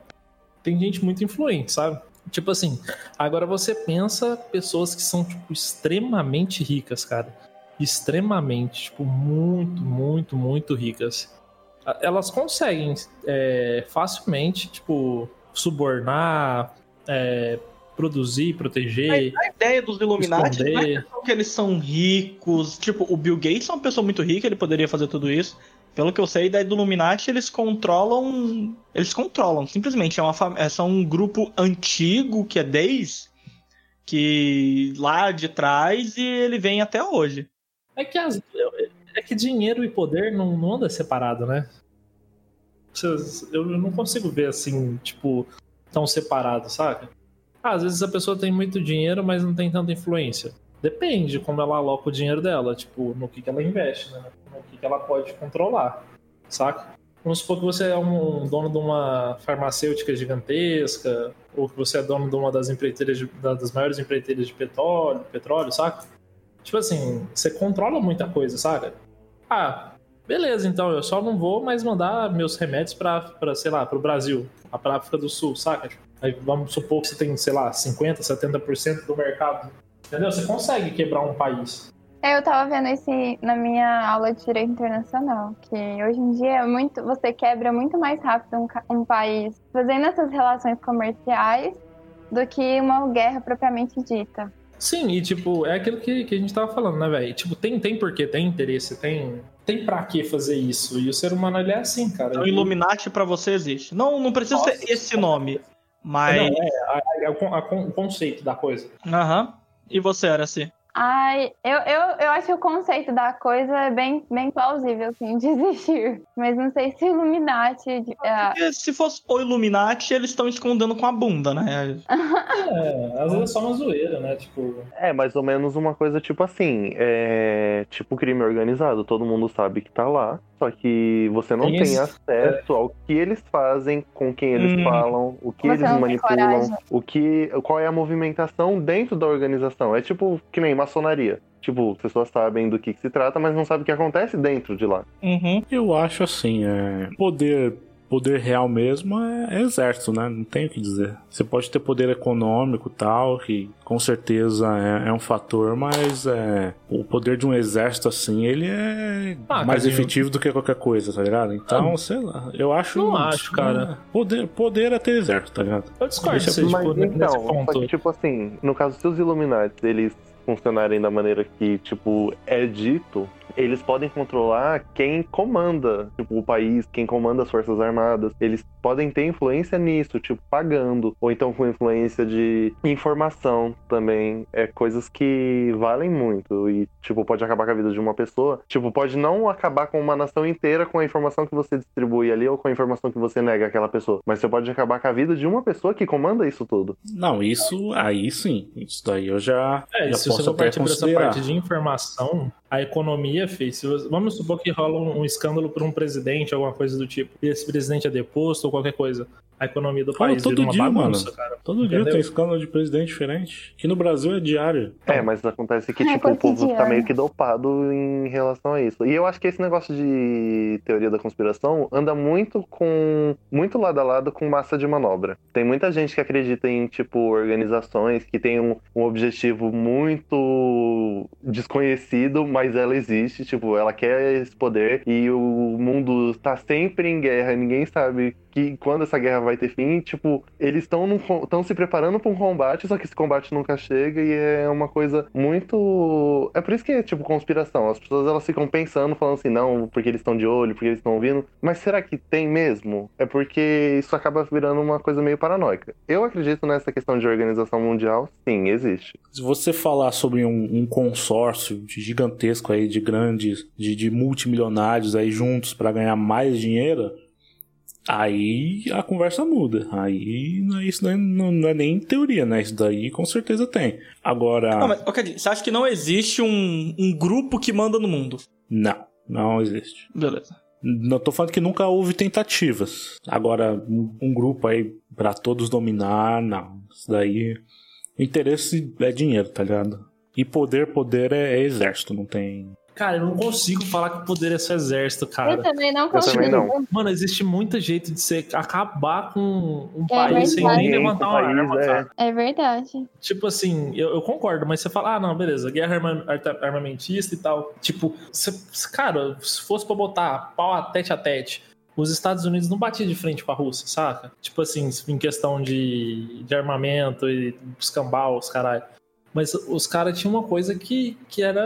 Tem gente muito influente, sabe? Tipo assim, agora você pensa pessoas que são, tipo, extremamente ricas, cara extremamente, tipo, muito, muito, muito ricas. A- Elas conseguem é, facilmente, tipo, subornar, é, produzir, proteger. A ideia dos Illuminati não é que eles são ricos. Tipo, o Bill Gates é uma pessoa muito rica, ele poderia fazer tudo isso. Pelo que eu sei, a ideia do Illuminati, eles controlam. Eles controlam, simplesmente. É uma fam- é, são um grupo antigo que é desde que lá de trás e ele vem até hoje. É que, as- é que dinheiro e poder não, não anda separado, né? Eu não consigo ver assim, tipo, tão separado, saca? Ah, às vezes a pessoa tem muito dinheiro, mas não tem tanta influência. Depende de como ela aloca o dinheiro dela, tipo, no que, que ela investe, né? No que, que ela pode controlar, saca? Vamos supor que você é um dono de uma farmacêutica gigantesca, ou que você é dono de uma das empreiteiras, de- da- das maiores empreiteiras de petróleo, petróleo, saca? Tipo assim, você controla muita coisa, saca? Ah, beleza, então eu só não vou mais mandar meus remédios pra sei lá, pro Brasil, pra África do Sul, saca? Aí vamos supor que você tem, sei lá, 50%, 70% do mercado. Entendeu? Você consegue quebrar um país. É, Eu tava vendo esse na minha aula de direito internacional, que hoje em dia é muito, você quebra muito mais rápido um, um país fazendo essas relações comerciais do que uma guerra propriamente dita. Sim, e tipo, é aquilo que, que a gente tava falando, né, velho? Tipo, tem, tem porquê, tem interesse, tem. Tem pra que fazer isso. E o ser humano, ele é assim, cara. Então, Ele- Illuminati pra você existe. Não, não precisa Nossa. ser esse nome, mas. Não, é, é, é o a con- o conceito da coisa. Aham. E você, Araci? Ai, eu, eu, eu acho que o conceito da coisa é bem, bem plausível, assim, de (laughs) existir. Mas não sei se Illuminati. de- ah, Porque se fosse o Illuminati, eles estão escondendo com a bunda, né? É, às vezes é só uma zoeira, né? Tipo, É mais ou menos uma coisa tipo assim, é tipo crime organizado, todo mundo sabe que tá lá, só que você não Tem tem acesso ao que eles fazem, com quem eles Hum. falam, o que Você eles manipulam, o que, qual é a movimentação dentro da organização. É tipo que nem maçonaria. Tipo, as pessoas sabem do que, que se trata, mas não sabem o que acontece dentro de lá. Uhum. Eu acho assim, é... poder poder real mesmo é, é exército, né? Não tem o que dizer. Você pode ter poder econômico e tal, que com certeza é, é um fator, mas é, o poder de um exército assim, ele é Ah, mais Cadinho. efetivo do que qualquer coisa, tá ligado? Então, sei lá, eu acho... Não acho, cara. Poder, poder é ter exército, tá ligado? eu discordo você, Mas tipo, então, só ponto. que, tipo assim, no caso, se os Illuminati eles funcionarem da maneira que, tipo, é dito, eles podem controlar quem comanda, tipo, o país, quem comanda as Forças Armadas. Eles podem ter influência nisso, tipo, pagando. Ou então com influência de informação também. É coisas que valem muito. E, tipo, pode acabar com a vida de uma pessoa. Tipo, pode não acabar com uma nação inteira com a informação que você distribui ali ou com a informação que você nega àquela pessoa. Mas você pode acabar com a vida de uma pessoa que comanda isso tudo. Não, isso aí sim. Isso daí eu já, É, já se você posso for até partir por essa parte de informação, a economia fez. Se você- vamos supor que rola um, um escândalo por um presidente, alguma coisa do tipo, e esse presidente é deposto ou qualquer coisa. A economia do país todo vira uma dia, bagunça, mano. cara. Todo dia Entendeu? tem escândalo de presidente diferente. Aqui no Brasil é diário. É, mas acontece que, É tipo, o povo tá meio que dopado em relação a isso. E eu acho que esse negócio de teoria da conspiração anda muito com. muito lado a lado com massa de manobra. Tem muita gente que acredita em, tipo, organizações que têm um, um objetivo muito desconhecido, mas ela existe, tipo, ela quer esse poder e o mundo tá sempre em guerra, ninguém sabe que quando essa guerra vai ter fim, tipo, eles estão estão se preparando para um combate, só que esse combate nunca chega e é uma coisa muito é por isso que é tipo conspiração. As pessoas elas ficam pensando, falando assim, não, porque eles estão de olho, porque eles estão ouvindo, mas será que tem mesmo? É porque isso acaba virando uma coisa meio paranoica. Eu acredito nessa questão de organização mundial, sim, existe. Se você falar sobre um, um consórcio gigantesco aí de grandes, de, de multimilionários aí juntos para ganhar mais dinheiro, aí a conversa muda. Aí não é- isso daí não, não é nem teoria, né? Isso daí com certeza tem. Agora, Não, mas, ok, você acha que não existe um, um grupo que manda no mundo? não, não existe. Beleza. Não tô falando que nunca houve tentativas. Agora, um, um grupo aí pra todos dominar, não. Isso daí. Interesse é dinheiro, tá ligado? E poder, poder é, é exército, não tem. Cara, eu não consigo falar que poder é seu exército, Eu cara. também não Eu consigo. também não. Mano, existe muito jeito de você acabar com um É país sem verdade. nem levantar uma País, arma, é. cara. É verdade. Tipo assim, eu, eu concordo, mas você fala, ah, não, beleza, guerra armamentista e tal. Tipo, você- cara, se fosse pra botar pau a tete a tete, os Estados Unidos não batiam de frente com a Rússia, saca? Tipo assim, em questão de, de armamento e escambau, os caralho. Mas os caras tinham uma coisa que, que era.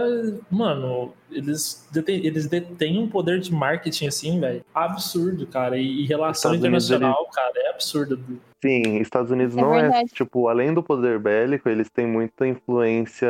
Mano, eles, detêm, eles detêm um poder de marketing, assim, velho. Absurdo, cara. E, e relação Estados Unidos, internacional, cara, é absurdo. Sim, Estados Unidos É não é, verdade. tipo, além do poder bélico, eles têm muita influência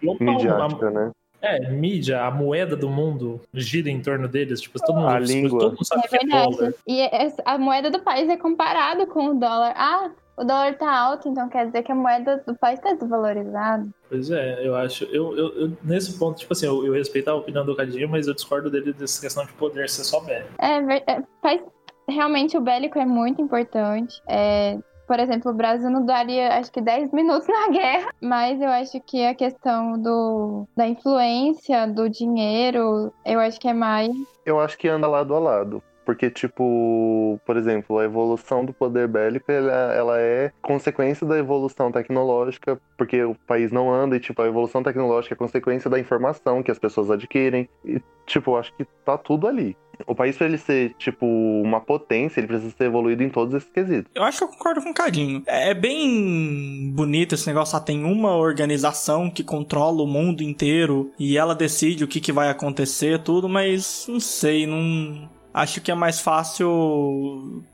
Global, midiática, né? É, mídia, a moeda do mundo gira em torno deles. Tipo, todo mundo, A língua. todo mundo sabe É que é verdade. dólar. E a moeda do país é comparada com o dólar. Ah, o dólar tá alto, então quer dizer que a moeda do país tá desvalorizada. Pois é, eu acho. Eu, eu, eu- nesse ponto, tipo assim, eu, eu respeito a opinião do Cadinho, mas eu discordo dele dessa questão de poder ser só velho. É, é, faz, realmente o bélico é muito importante. É, por exemplo, o Brasil não daria acho que 10 minutos (laughs) na guerra, mas eu acho que a questão do, da influência, do dinheiro, eu acho que é mais. Eu acho que anda lado a lado. Porque, tipo, por exemplo, a evolução do poder bélico, ela, ela é consequência da evolução tecnológica, porque o país não anda, e, tipo, a evolução tecnológica é consequência da informação que as pessoas adquirem. E, tipo, acho que tá tudo ali. O país, pra ele ser, tipo, uma potência, ele precisa ser evoluído em todos esses quesitos. Eu acho que eu concordo com o Cadinho. É é bem bonito esse negócio. Ah, tem uma organização que controla o mundo inteiro e ela decide o que, que vai acontecer, tudo, mas não sei, não. Acho que é mais fácil.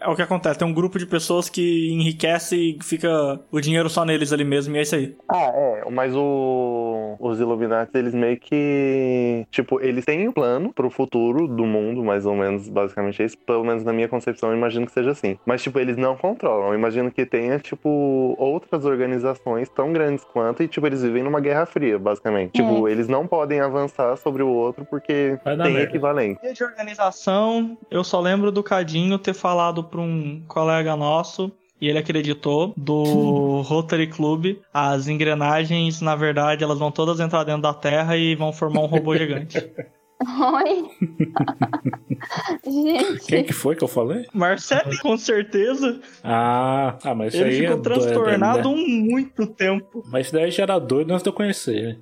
É o que acontece, tem um grupo de pessoas que enriquece e fica o dinheiro só neles ali mesmo, e é isso aí. Ah, é, mas o, os Illuminati, eles meio que. Tipo, eles têm um plano pro futuro do mundo, mais ou menos, basicamente é isso. Pelo menos na minha concepção, eu imagino que seja assim. Mas, tipo, eles não controlam. Eu imagino que tenha, tipo, outras organizações tão grandes quanto, e, tipo, eles vivem numa guerra fria, basicamente. Tipo, eles não podem avançar sobre o outro porque tem merda. equivalente. De organização, eu só lembro do Cadinho ter falado pra um colega nosso, e ele acreditou, do (laughs) Rotary Club, as engrenagens, na verdade, elas vão todas entrar dentro da Terra e vão formar um robô gigante. (laughs) Oi. (laughs) Gente. Quem que foi que eu falei? Marcelo, com certeza, Ah, ah mas isso ele aí ficou é doido, transtornado né? há muito tempo. Mas isso daí já era doido antes de eu conhecer.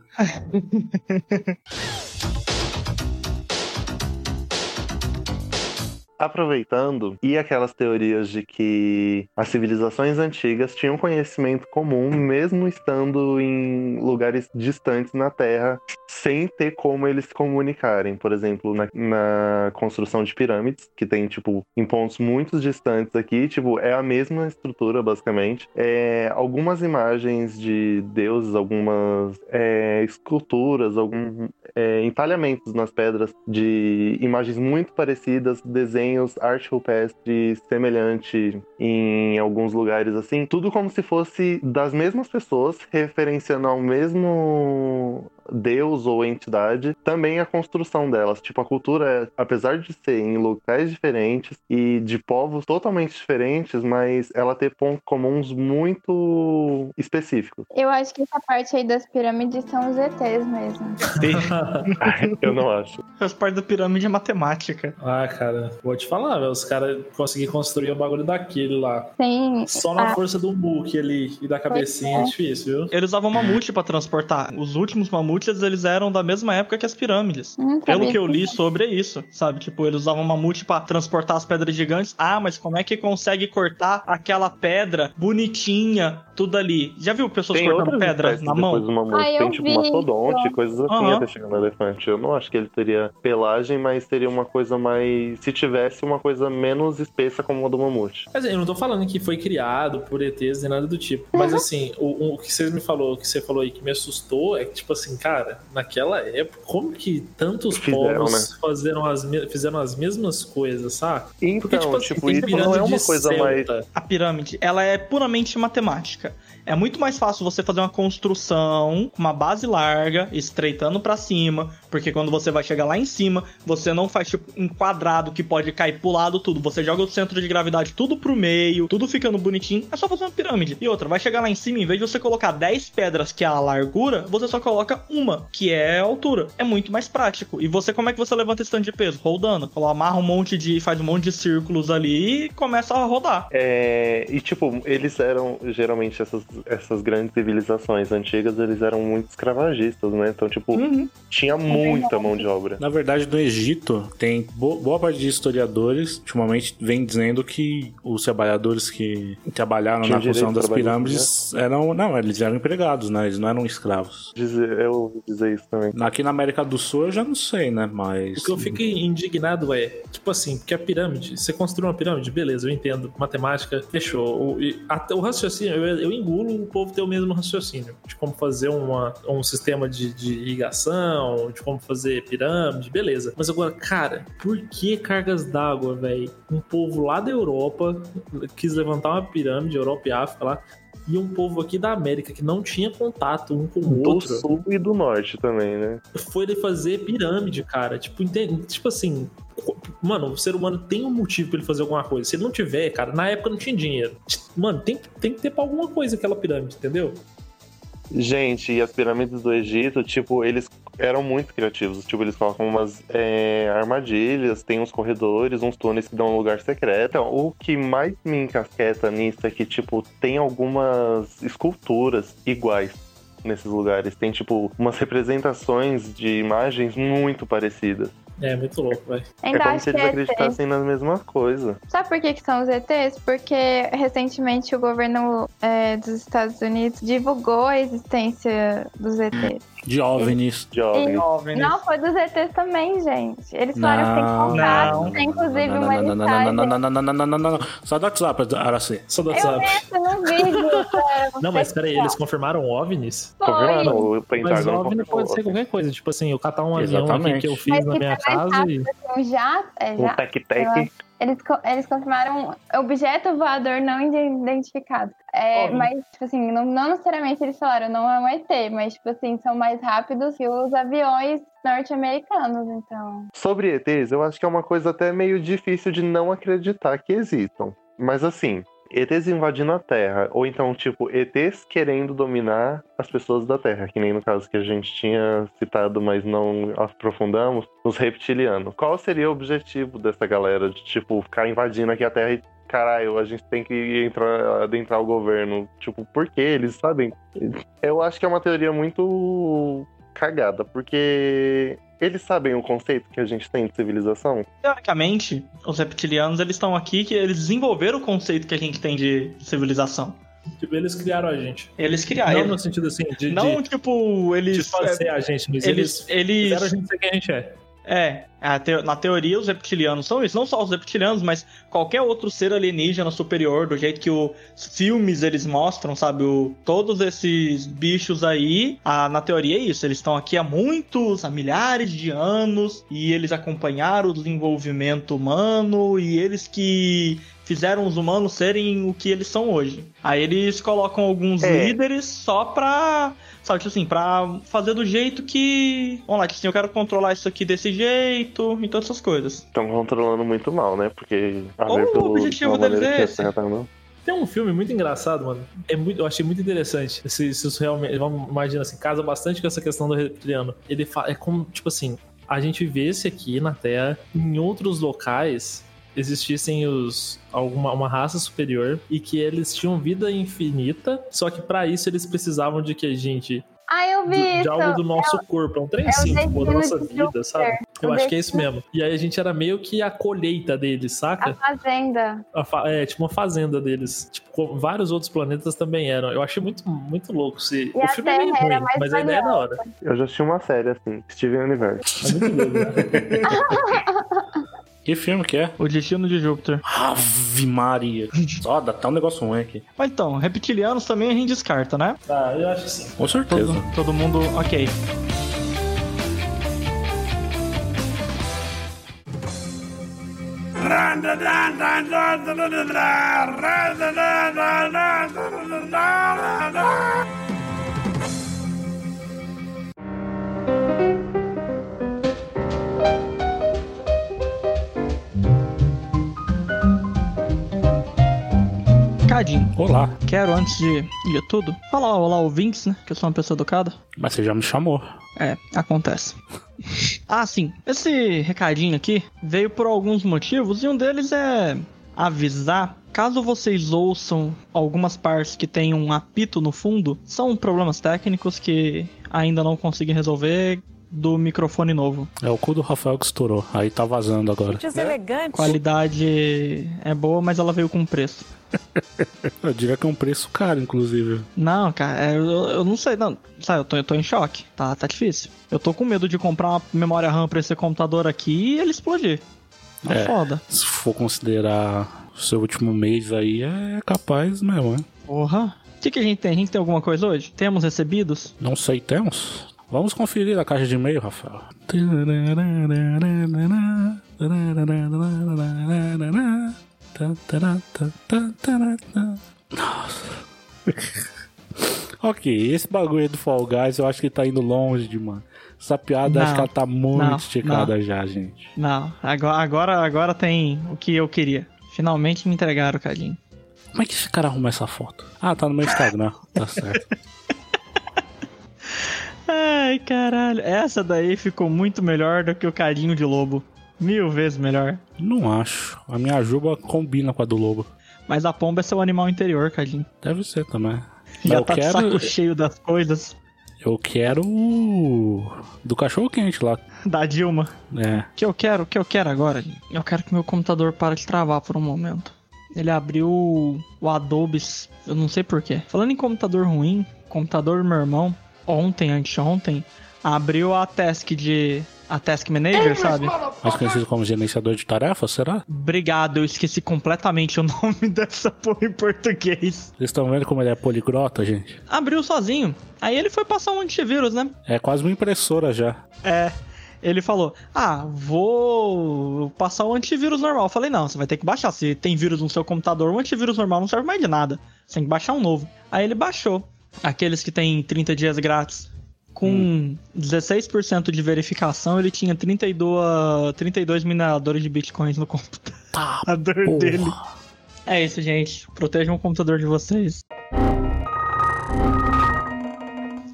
Aproveitando, e aquelas teorias de que as civilizações antigas tinham conhecimento comum, mesmo estando em lugares distantes na Terra, sem ter como eles se comunicarem. Por exemplo, na, na construção de pirâmides, que tem, tipo, em pontos muito distantes aqui, tipo, é a mesma estrutura, basicamente. É, algumas imagens de deuses, algumas é, esculturas, alguns é, entalhamentos nas pedras de imagens muito parecidas, desenhos, arte rupestre semelhante em alguns lugares assim, tudo como se fosse das mesmas pessoas, referenciando ao mesmo deus ou entidade, também a construção delas. Tipo, a cultura, apesar de ser em locais diferentes e de povos totalmente diferentes, mas ela ter pontos comuns muito específicos. Eu acho que essa parte aí das pirâmides são os ETs mesmo. (laughs) Eu não acho. Faz parte da pirâmide é matemática. Ah, cara, vou te falar, velho. Os caras conseguiram construir o bagulho daquele lá. Tem. Só na Ah. força do muque ali e da cabecinha é é. difícil, viu? Eles usavam mamute pra transportar. Os últimos mamutes, eles eram da mesma época que as pirâmides. Hum, Pelo que eu li sobre isso, sabe? Tipo, eles usavam mamute pra transportar as pedras gigantes. Ah, mas como é que consegue cortar aquela pedra bonitinha, tudo ali? Já viu pessoas Tem cortando pedra na depois mão? do mamute. Ah, eu Tem tipo vi mastodonte, isso. coisas assim Aham. até chegar no elefante. Eu não acho que ele teria pelagem, mas teria uma coisa mais. Se tivesse uma coisa menos espessa como a do mamute. Mas eu não tô falando que foi criado por ETs nem nada do tipo. Mas Uhum. assim, o, o que você me falou, o que você falou aí que me assustou é que, tipo assim, cara, naquela época, como que tantos Fizeram, povos fizeram, as, fizeram as mesmas coisas, sabe? Então, Porque, tipo assim, tipo, isso não é uma coisa mais. celta. A pirâmide, ela é puramente matemática. É muito mais fácil você fazer uma construção com uma base larga, estreitando pra cima, porque quando você vai chegar lá em cima, você não faz tipo um quadrado que pode cair pro lado tudo. Você joga o centro de gravidade tudo pro meio, tudo ficando bonitinho. É só fazer uma pirâmide. E outra, vai chegar lá em cima, em vez de você colocar 10 pedras, que é a largura, você só coloca uma, que é a altura. É muito mais prático. E você, como é que você levanta esse tanto de peso? Rodando. Amarra um monte de. faz um monte de círculos ali e começa a rodar. É, e tipo, eles eram, geralmente, essas, essas grandes civilizações antigas, eles eram muito escravagistas, né? Então, tipo, Uhum. tinha muita mão de obra. Na verdade, no Egito, tem bo- boa parte de historiadores, ultimamente, vem dizendo que os trabalhadores que trabalharam Tinham na construção das pirâmides eram. Não, eles eram empregados, né? Eles não eram escravos. Dizer, eu ouvi dizer isso também. Aqui na América do Sul eu já não sei, né? Mas. O que eu fico indignado é, tipo assim, porque a pirâmide, você construiu uma pirâmide, beleza, eu entendo, matemática, fechou. O, e até o raciocínio, eu, eu engulo o povo ter o mesmo raciocínio, de como fazer uma, um sistema de, de irrigação, de como fazer pirâmide, beleza. Mas agora, cara, por que cargas d'água, velho? Um povo lá da Europa quis levantar uma pirâmide, Europa e África lá, e um povo aqui da América que não tinha contato um com o Do outro sul e do norte também, né? foi ele fazer pirâmide, cara. Tipo, entende? tipo assim, mano, o ser humano tem um motivo pra ele fazer alguma coisa. Se ele não tiver, cara, na época não tinha dinheiro. Mano, tem, tem que ter pra alguma coisa aquela pirâmide, entendeu? Gente, e as pirâmides do Egito, tipo, eles eram muito criativos. Tipo, eles colocam umas é, armadilhas, tem uns corredores, uns túneis que dão um lugar secreto. Então, o que mais me encasqueta nisso é que, tipo, tem algumas esculturas iguais nesses lugares. Tem, tipo, umas representações de imagens muito parecidas. É, muito louco, velho. É como acho se eles é ET. acreditassem nas mesmas coisas. Sabe por que, que são os ETs? Porque recentemente o governo é, dos Estados Unidos divulgou a existência dos ETs. De OVNIs. De OVNI. Jovem, né? Não, foi dos ETs também, gente. Eles falaram que tem Não, contato, não. tem inclusive Não, uma não, não, não, não, listagem. não, não, não, não, não, não, não, não. Só do WhatsApp, Araci. Só do Eu WhatsApp. vi no vídeo. cara, Não, mas peraí, eles confirmaram OVNIs? foi. Confirmaram, o Mas OVNI pode ser qualquer coisa. Tipo assim, eu catar um avião aqui que eu fiz Mas na minha casa e... um jato, é Um tec-tec. Eles, eles confirmaram objeto voador não ide- identificado. É, mas, tipo assim, não, não necessariamente eles falaram não é um ET, mas, tipo assim, são mais rápidos que os aviões norte-americanos, então. Sobre ETs, eu acho que é uma coisa até meio difícil de não acreditar que existam. Mas assim, ETs invadindo a Terra, ou então, tipo, ETs querendo dominar as pessoas da Terra, que nem no caso que a gente tinha citado, mas não aprofundamos, os reptilianos. Qual seria o objetivo dessa galera de, tipo, ficar invadindo aqui a Terra e. Caralho, a gente tem que entrar, adentrar o governo. Tipo, por quê? Eles sabem. Eu acho que é uma teoria muito cagada, porque eles sabem o conceito que a gente tem de civilização. Teoricamente, os reptilianos eles estão aqui que eles desenvolveram o conceito que a gente tem de civilização. Tipo, eles criaram a gente. Eles criaram. não eles- no sentido assim, de, não, de, tipo, eles. de fazer a gente, mas eles, eles, eles, fizeram a gente ser quem a gente é. É, a teo- na teoria os reptilianos são isso, não só os reptilianos, mas qualquer outro ser alienígena superior, do jeito que os filmes eles mostram, sabe? O, todos esses bichos aí, a- na teoria é isso, eles estão aqui há muitos, há milhares de anos, e eles acompanharam o desenvolvimento humano, e eles que fizeram os humanos serem o que eles são hoje. Aí eles colocam alguns É. líderes só pra Sabe, tipo assim, pra fazer do jeito que. Vamos lá, tipo assim, eu quero controlar isso aqui desse jeito e todas essas coisas. Estão controlando muito mal, né? Porque a o objetivo deles é esse? Tá andando. Tem um filme muito engraçado, mano. É muito, eu achei muito interessante. Se, se isso realmente. Vamos imaginar assim, casa bastante com essa questão do reptiliano. Ele fala. É como, tipo assim, a gente vê-se aqui na Terra, em outros locais existissem os alguma uma raça superior e que eles tinham vida infinita, só que pra isso eles precisavam de que a gente Ah, eu vi de, isso. de algo do nosso corpo, é um trem é o assim, tipo, da nossa de vida, sabe? Eu O acho que é isso mesmo. E aí a gente era meio que a colheita deles, A saca? fazenda. A fa- é, tipo uma fazenda deles. Tipo, vários outros planetas também eram. Eu achei muito, muito louco. Se... E O a filme é meio ruim, mas a ideia é da hora. Eu já assisti uma série assim, Steven Universe. É muito doido, né? (laughs) Que filme que é? O destino de Júpiter. Ave Maria. (laughs) Só dá até um negócio ruim aqui. Mas então, reptilianos também a gente descarta, né? Tá, eu acho que sim. Com certeza. Todo, todo mundo, ok. Cadinho, Olá. quero antes de, de tudo, falar olá ouvintes, né? Que eu sou uma pessoa educada. Mas você já me chamou. É, acontece. (laughs) ah, sim. Esse recadinho aqui veio por alguns motivos e um deles é avisar. Caso vocês ouçam algumas partes que tem um apito no fundo, são problemas técnicos que ainda não consegui resolver do microfone novo. É o cu do Rafael que estourou. Aí tá vazando agora. Qualidade é boa, mas ela veio com preço. Eu diria que é um preço caro, inclusive. Não, cara, é, eu, eu não sei, não. Sabe, eu tô, eu tô em choque. Tá, tá difícil. Eu tô com medo de comprar uma memória RAM pra esse computador aqui e ele explodir. Tá É. foda. Se for considerar o seu último mês aí, é capaz mesmo, né? Porra. O que, que a gente tem? A gente tem alguma coisa hoje? Temos recebidos? Não sei, temos? Vamos conferir a caixa de e-mail, Rafael. Nossa. ok, esse bagulho do Fall Guys eu acho que tá indo longe demais. Essa piada acho Não, que ela tá muito não, esticada já, gente. Não, agora, agora, agora tem o que eu queria. Finalmente me entregaram, Cadinho. Como é que esse cara arruma essa foto? Ah, tá no meu Instagram. (laughs) tá certo. Ai, caralho. Essa daí ficou muito melhor do que o Cadinho de Lobo. Mil vezes melhor. Não acho. A minha juba combina com a do lobo. Mas a pomba é seu animal interior, Cadinho. Deve ser também. Já eu tá de quero. saco cheio das coisas Eu quero o. Do cachorro quente lá. da Dilma. É. O que eu quero, o que eu quero agora? Eu quero que meu computador pare de travar por um momento. Ele abriu o Adobe, eu não sei porquê. Falando em computador ruim, computador do meu irmão, ontem, anteontem, abriu a task de. A Task Manager, sabe? Mais conhecido como gerenciador de tarefas, será? Obrigado, eu esqueci completamente o (laughs) nome dessa porra em português. Vocês estão vendo como ele é poligrota, gente? Abriu sozinho. Aí ele foi passar um antivírus, né? É quase uma impressora já. É. Ele falou: Ah, vou passar o antivírus normal. Eu falei: Não, você vai ter que baixar. Se tem vírus no seu computador, o antivírus normal não serve mais de nada. Você tem que baixar um novo. Aí ele baixou. Aqueles que tem 30 dias grátis. Com 16% de verificação, ele tinha 32, 32 mineradores de bitcoins no computador porra. dele. É isso, gente. Protejam o computador de vocês.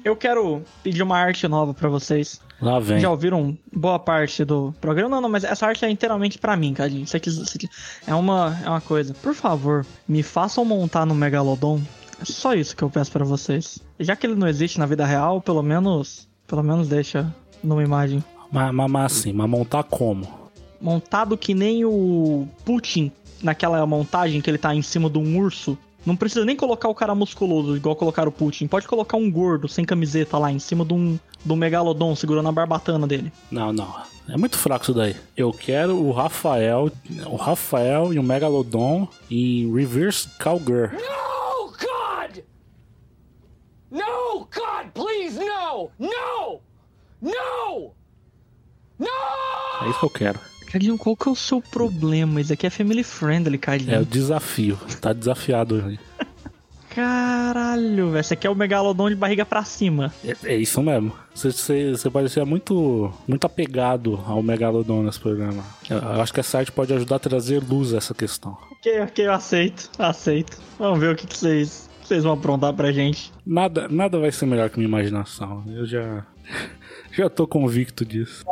Eu quero pedir uma arte nova pra vocês. Lá vem. Já ouviram boa parte do programa? Não, não, mas essa arte é inteiramente pra mim, Cadinho. Isso aqui, isso aqui é, uma, é uma coisa. Por favor, me façam montar no Megalodon. É só isso que eu peço pra vocês. Já que ele não existe na vida real, pelo menos, pelo menos deixa numa imagem. Mas, mas, mas assim, mas montar como? Montado que nem o Putin naquela montagem que ele tá em cima de um urso. Não precisa nem colocar o cara musculoso, igual colocaram o Putin. Pode colocar um gordo, sem camiseta lá, em cima de um, de um megalodon, segurando a barbatana dele. Não, não. É muito fraco isso daí. Eu quero o Rafael, o Rafael e o Megalodon em Reverse Cowgirl. No, God! Please, no! No! No! No! É isso que eu quero. Cadinho, qual que é o seu problema? Isso aqui é family friendly, Cadinho. É o desafio. Tá desafiado hoje. (laughs) Caralho, velho. Esse aqui é o megalodon de barriga pra cima. É, é isso mesmo. Você, você, você parecia muito, muito apegado ao Megalodon nesse programa. Eu, eu acho que essa arte pode ajudar a trazer luz a essa questão. Ok, ok, eu aceito. Aceito. Vamos ver o que, que vocês, vocês vão aprontar pra gente. Nada, nada vai ser melhor que minha imaginação. Eu já, (laughs) já tô convicto disso.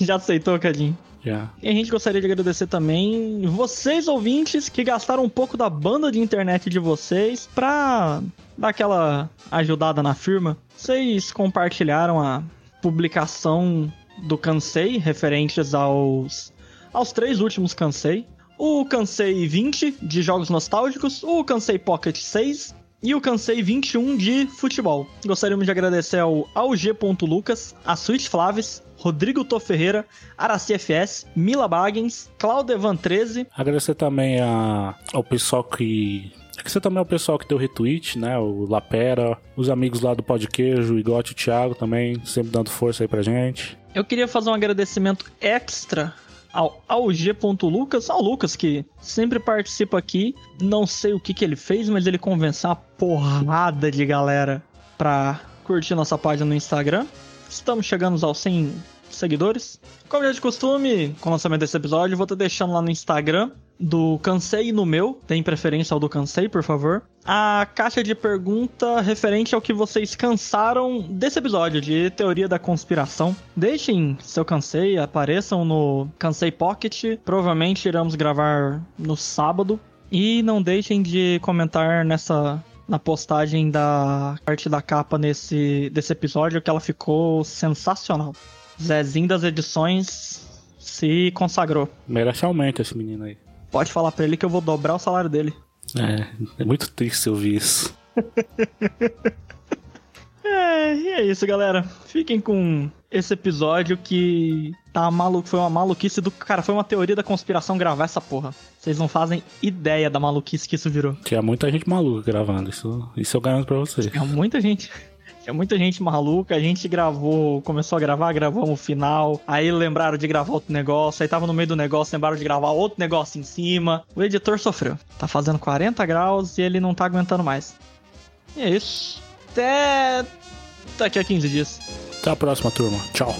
Já aceitou, Cadinho? Já. E a gente gostaria de agradecer também vocês ouvintes que gastaram um pouco da banda de internet de vocês pra dar aquela ajudada na firma. Vocês compartilharam a publicação do Cansei referentes aos aos três últimos Cansei. O Cansei 20 de jogos nostálgicos, o Cansei Pocket 6 e o Cansei 21 de futebol. Gostaríamos de agradecer ao AUG.Lucas, a Switch Flaves, Rodrigo Tô Ferreira, Araci FS, Mila Baggins, Claudevan 13. Agradecer também a, ao pessoal que. Agradecer também ao pessoal que deu retweet, né? O Lapera, os amigos lá do Pode Queijo, o Igote e o Thiago também, sempre dando força aí pra gente. Eu queria fazer um agradecimento extra ao AUG.Lucas, ao Lucas que sempre participa aqui. Não sei o que, que ele fez, mas ele convenceu uma porrada de galera pra curtir nossa página no Instagram. Estamos chegando aos 100 seguidores. Como já de costume, com o lançamento desse episódio, vou estar deixando lá no Instagram do Cansei no meu. Tem preferência ao do Cansei, por favor. A caixa de pergunta referente ao que vocês cansaram desse episódio de teoria da conspiração. Deixem seu Cansei, apareçam no Cansei Pocket. Provavelmente iremos gravar no sábado. E não deixem de comentar nessa na postagem da arte da capa nesse desse episódio que ela ficou sensacional. Zezinho das edições se consagrou. Merece aumento esse menino aí. Pode falar pra ele que eu vou dobrar o salário dele. É, é muito triste ouvir isso. (laughs) É, e é isso, galera. Fiquem com esse episódio que tá maluco, foi uma maluquice do cara, foi uma teoria da conspiração gravar essa porra. Vocês não fazem ideia da maluquice que isso virou. Tinha muita gente maluca gravando, isso, isso eu garanto pra vocês. Tinha muita gente. (laughs) Tinha muita gente maluca, a gente gravou, começou a gravar, gravamos o final, aí lembraram de gravar outro negócio, aí tava no meio do negócio, lembraram de gravar outro negócio em cima. O editor sofreu. Tá fazendo 40 graus e ele não tá aguentando mais. E é isso. Até daqui a 15 dias. Até a próxima, turma. Tchau.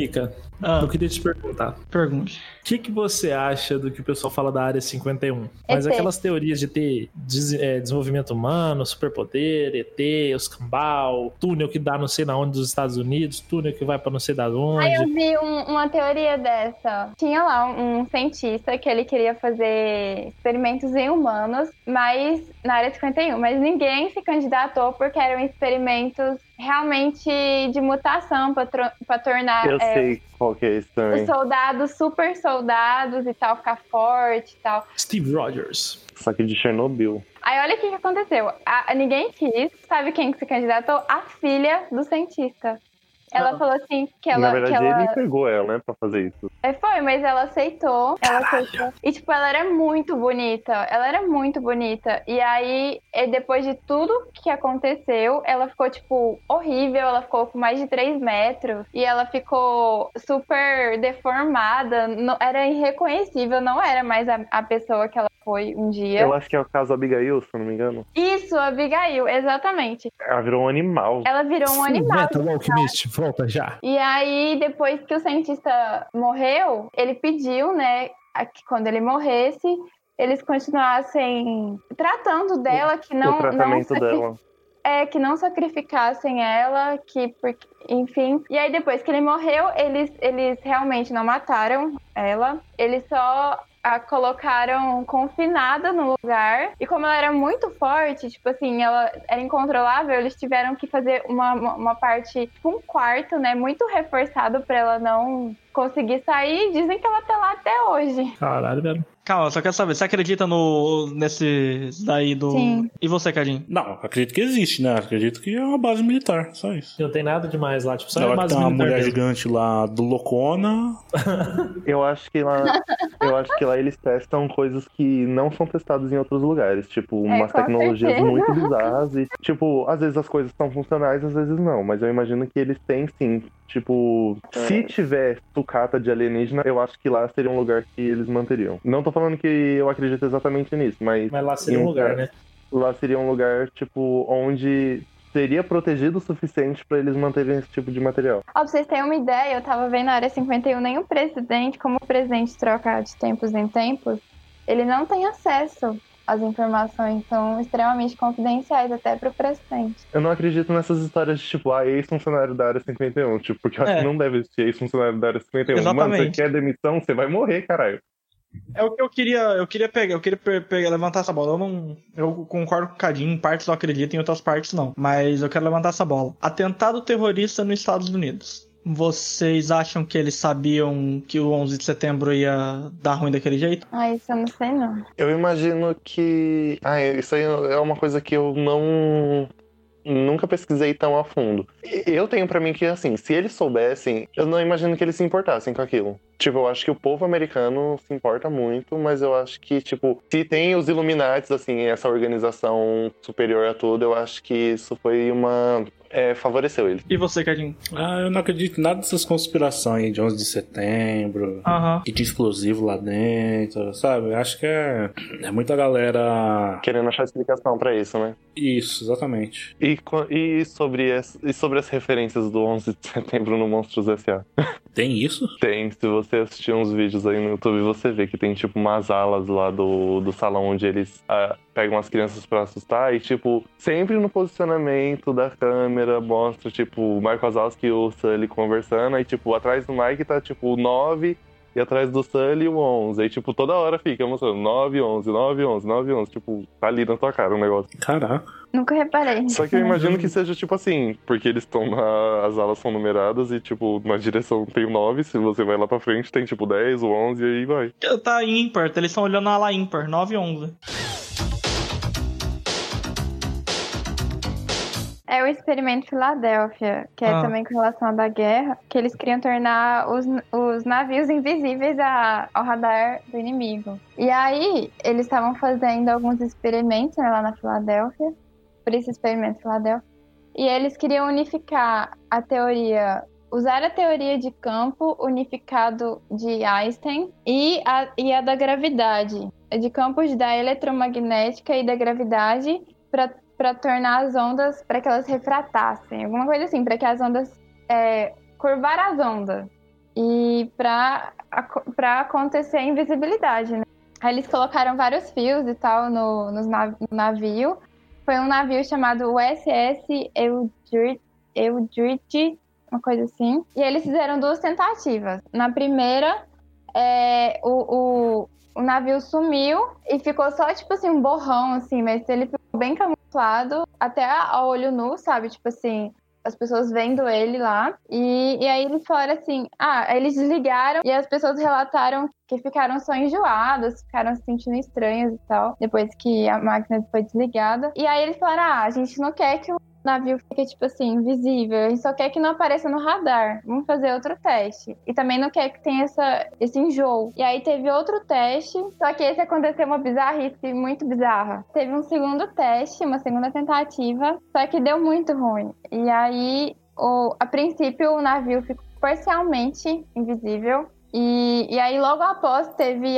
Mika, Ah, eu queria te perguntar. pergunte. que, que você acha do que o pessoal fala da área 51? Mas ET. aquelas teorias de ter des- é, desenvolvimento humano, superpoder, ET, os cambal, túnel que dá não sei na onde dos Estados Unidos, túnel que vai pra não sei da Aí eu onde. vi um- uma teoria dessa. Tinha lá um, um cientista que ele queria fazer experimentos em humanos, mas na área 51, mas ninguém se candidatou porque eram experimentos realmente de mutação para tornar Eu é, sei qual que é esse também. os soldados super soldados e tal ficar forte e tal. Steve Rogers. Só que de Chernobyl. Aí olha o que, que aconteceu. A, a- ninguém quis. Sabe quem que se candidatou? A filha do cientista. Ela Ah. falou assim que ela. Na verdade, que ela... ele pegou ela, né, pra fazer isso. É, foi, mas ela aceitou. Ela aceitou. E, tipo, ela era muito bonita. Ela era muito bonita. E aí, depois de tudo que aconteceu, ela ficou, tipo, horrível. Ela ficou com mais de 3 metros. E ela ficou super deformada. Não, era irreconhecível. Não era mais a, a pessoa que ela foi um dia. Eu acho que é o caso Abigail, se eu não me engano. Isso, Abigail, exatamente. Ela virou um animal. Ela virou um animal. Metal Alchemist, volta já. E aí, depois que o cientista morreu, ele pediu, né, que quando ele morresse, eles continuassem tratando dela, que não, o tratamento não dela. é, que não sacrificassem ela, que porque, enfim. E aí depois que ele morreu, eles, eles realmente não mataram ela. Eles só a colocaram confinada no lugar. E como ela era muito forte, tipo assim, ela era incontrolável, eles tiveram que fazer uma, uma, parte, tipo um quarto, né, muito reforçado pra ela não conseguir sair. Dizem que ela tá lá até hoje. Caralho, velho. Calma, só quero saber, você acredita no nesse daí do. Sim. E você, Cadinho? Não, acredito que existe, né? Acredito que é uma base militar, só isso. Não tem nada demais lá, tipo, só é uma que tem uma militar mulher mesmo. gigante lá do Locona. (laughs) Eu acho que lá, eu acho que lá eles testam coisas que não são testadas em outros lugares, tipo umas com tecnologias certeza. muito bizarras e tipo, às vezes as coisas são funcionais, às vezes não, mas eu imagino que eles têm sim, tipo, se tiver sucata de alienígena, eu acho que lá seria um lugar que eles manteriam. Não tô falando que eu acredito exatamente nisso, mas Mas lá seria um lugar, né? lá seria um lugar tipo onde seria protegido o suficiente pra eles manterem esse tipo de material. Ó, pra vocês terem uma ideia, eu tava vendo na área 51, nenhum presidente, como o presidente troca de tempos em tempos, ele não tem acesso às informações, são extremamente confidenciais até pro presidente. Eu não acredito nessas histórias de tipo, ah, ex-funcionário da área 51. Tipo, porque eu acho É. que não deve existir ex-funcionário da área 51. Mano, Exatamente. você quer demissão, você vai morrer, caralho. É o que eu queria, eu queria pegar, eu queria pe- pegar, levantar essa bola. Eu não, eu concordo com o Cadinho, em partes eu acredito, em outras partes não. Mas eu quero levantar essa bola. Atentado terrorista nos Estados Unidos. Vocês acham que eles sabiam que o 11 de setembro ia dar ruim daquele jeito? Ah, isso eu não sei não. Eu imagino que. Ah, isso aí é uma coisa que eu não. Nunca pesquisei tão a fundo. Eu tenho pra mim que, assim, se eles soubessem, eu não imagino que eles se importassem com aquilo. Tipo, eu acho que o povo americano se importa muito, mas eu acho que, tipo, se tem os Illuminates, assim, essa organização superior a tudo, eu acho que isso foi uma. É, favoreceu eles. E você, Cadinho? Ah, eu não acredito em nada dessas conspirações aí de 11 de setembro. Aham. E de explosivo lá dentro, sabe? Eu Acho que é, é muita galera. Querendo achar explicação pra isso, né? Isso, exatamente. E, e, sobre as, e sobre as referências do 11 de (laughs) setembro no Monstros S.A.? Tem isso? Tem, se você assistir uns vídeos aí no YouTube, você vê que tem, tipo, umas alas lá do, do salão onde eles ah, pegam as crianças pra assustar e, tipo, sempre no posicionamento da câmera mostra, tipo, o Marco Wazowski e o Sully conversando, aí, tipo, atrás do Mike tá, tipo, o 9 e atrás do Sully o 11. Aí, tipo, toda hora fica mostrando 9, 11, 9, 11, 9, 11. Tipo, tá ali na tua cara o negócio. Caraca. Nunca reparei. Só que eu imagino que seja tipo assim, porque eles estão na. As alas são numeradas e, tipo, na direção tem o 9, se você vai lá pra frente tem tipo 10, o 11 e aí vai. Tá ímpar, eles estão olhando a ala ímpar, 9 e 11. É o experimento Filadélfia, que é Ah. também com relação à guerra, que eles queriam tornar os, os navios invisíveis a- ao radar do inimigo. E aí, eles estavam fazendo alguns experimentos né, lá na Filadélfia, por esse experimento Filadélfia, e eles queriam unificar a teoria, usar a teoria de campo unificado de Einstein e a, e a da gravidade, de campos da eletromagnética e da gravidade para para tornar as ondas, para que elas refratassem, alguma coisa assim, para que as ondas é, curvar as ondas e para acontecer a invisibilidade, né? Aí eles colocaram vários fios e tal no, no navio. Foi um navio chamado USS Eldridge, uma coisa assim. E eles fizeram duas tentativas. Na primeira, é, o, o, o navio sumiu e ficou só, tipo assim, um borrão, assim, mas ele ficou bem camuflado até a, olho nu, sabe? Tipo assim, as pessoas vendo ele lá. E, e aí eles falaram assim: ah, eles desligaram e as pessoas relataram que ficaram só enjoadas, ficaram se sentindo estranhas e tal, depois que a máquina foi desligada. E aí eles falaram: ah, a gente não quer que o navio fique, tipo assim, invisível, a gente só quer que não apareça no radar. Vamos fazer outro teste. E também não quer que tenha essa, esse enjoo. E aí teve outro teste, só que esse aconteceu uma bizarrice muito bizarra. Teve um segundo teste, uma segunda tentativa, só que deu muito ruim. E aí, o, a princípio, o navio ficou parcialmente invisível. E, e aí, logo após, teve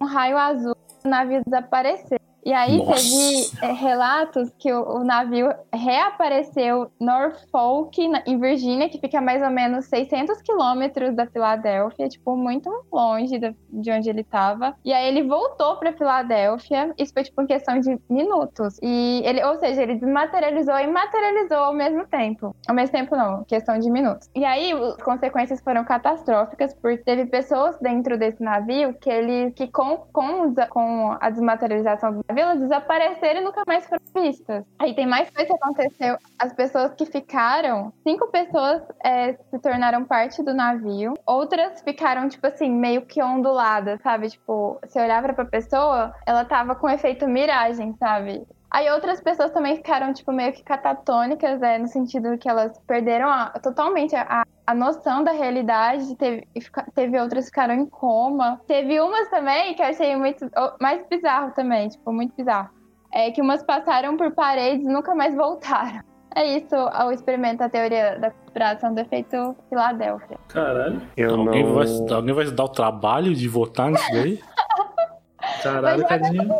um raio azul, o navio desapareceu. E aí Nossa. teve é, relatos que o, o navio reapareceu Norfolk, na- em Virgínia, que fica a mais ou menos 600 quilômetros da Filadélfia, tipo, muito longe da- de onde ele estava. E aí ele voltou para Filadélfia, isso foi tipo em questão de minutos. E ele, ou seja, ele desmaterializou e materializou ao mesmo tempo. Ao mesmo tempo não, questão de minutos. E aí as consequências foram catastróficas, porque teve pessoas dentro desse navio que eles que com, com, com a desmaterialização do navio, elas desapareceram e nunca mais foram vistas. Aí tem mais coisa que aconteceu. As pessoas que ficaram, cinco pessoas é, se tornaram parte do navio, outras ficaram, tipo assim, meio que onduladas, sabe? Tipo, você olhava pra pessoa, ela tava com efeito miragem, sabe? Aí outras pessoas também ficaram, tipo, meio que catatônicas, é, no sentido que elas perderam a- totalmente a, a noção da realidade. Teve, e teve outras que ficaram em coma. Teve umas também que eu achei muito. mais bizarro também, tipo, muito bizarro. É que umas passaram por paredes e nunca mais voltaram. É isso, o experimento, a teoria da conspiração do efeito Filadélfia. Caralho. Eu Alguém, não. vai, alguém vai se dar o trabalho de votar nisso daí? (laughs) Caralho, Cadinho.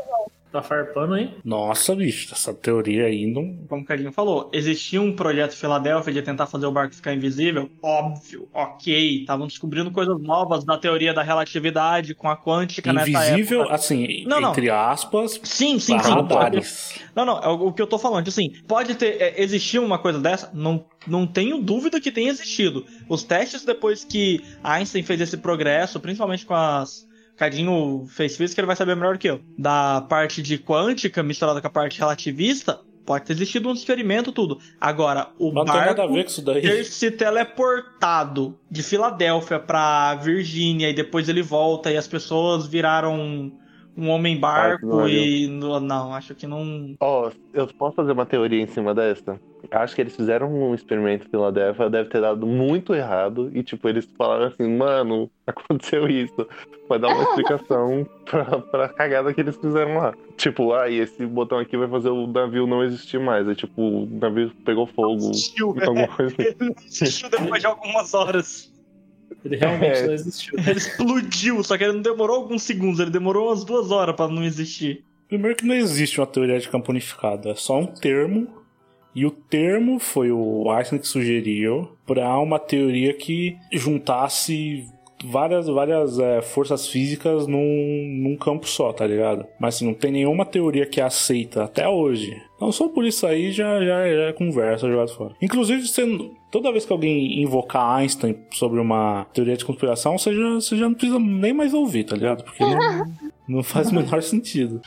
Tá farpando, hein? Nossa, bicho, essa teoria aí não. Como o Cadinho falou, existia um projeto Filadélfia de tentar fazer o barco ficar invisível? Óbvio, ok. Estavam descobrindo coisas novas da teoria da relatividade com a quântica nessa Invisível, assim, Não, não. entre aspas, Sim, sim, sim. Não, não, é o o que eu tô falando. Assim, pode ter. É, existir uma coisa dessa? Não, não tenho dúvida que tenha existido. Os testes depois que Einstein fez esse progresso, principalmente com as. Cadinho fez física, ele vai saber melhor que eu. Da parte de quântica misturada com a parte relativista, pode ter existido um experimento, tudo. Agora, o a barco ter se teleportado de Filadélfia pra Virgínia e depois ele volta e as pessoas viraram um, homem barco Barco, e. no- Não, acho que não. Ó, eu posso fazer uma teoria em cima dessa? Acho que eles fizeram um experimento em Filadélfia, deve ter dado muito errado. E, tipo, eles falaram assim, mano, (laughs) aconteceu isso. Vai dar uma explicação (laughs) pra, pra cagada que eles fizeram lá. Tipo, ah, e esse botão aqui vai fazer o navio não existir mais. Aí, tipo, o navio pegou fogo. Existiu, Alguma (laughs) coisa assim. Ele existiu depois de algumas horas. Ele realmente (laughs) É. não existiu. Ele explodiu, só que ele não demorou alguns segundos, ele demorou umas duas horas pra não existir. Primeiro que não existe uma teoria de campo unificado, é só um termo. E o termo foi o Einstein que sugeriu para uma teoria que juntasse várias, várias é, forças físicas num, num campo só, tá ligado? Mas assim, não tem nenhuma teoria que aceita até hoje. Então só por isso aí já, já, já é conversa jogado fora. Inclusive, você, toda vez que alguém invocar Einstein sobre uma teoria de conspiração, você já, você já não precisa nem mais ouvir, tá ligado? Porque não, (laughs) não faz o menor sentido.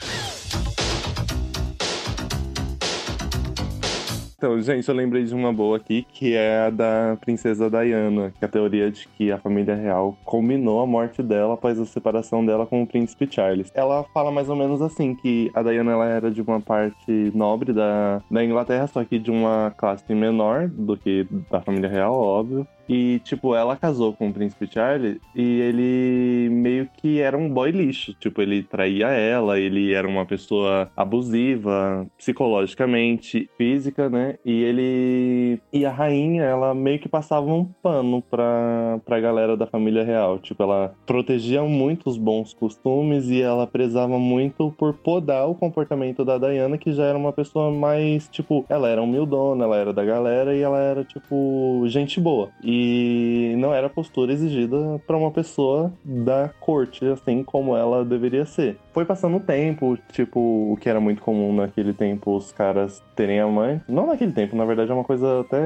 Então, gente, eu lembrei de uma boa aqui, que é a da princesa Diana, que é a teoria de que a família real combinou a morte dela após a separação dela com o príncipe Charles. Ela fala mais ou menos assim, que a Diana ela era de uma parte nobre da, da Inglaterra, só que de uma classe menor do que da família real, óbvio. E, tipo, ela casou com o príncipe Charles e ele meio que era um boy lixo. Tipo, ele traía ela, ele era uma pessoa abusiva, psicologicamente, física, né? E ele. E a rainha, ela meio que passava um pano pra, pra galera da família real. Tipo, ela protegia muito os bons costumes e ela prezava muito por podar o comportamento da Diana, que já era uma pessoa mais, tipo, ela era humildona, ela era da galera e ela era, tipo, gente boa. E E não era a postura exigida para uma pessoa da corte, assim como ela deveria ser. Foi passando o tempo, tipo, o que era muito comum naquele tempo, os caras terem amante. Não naquele tempo, na verdade é uma coisa até,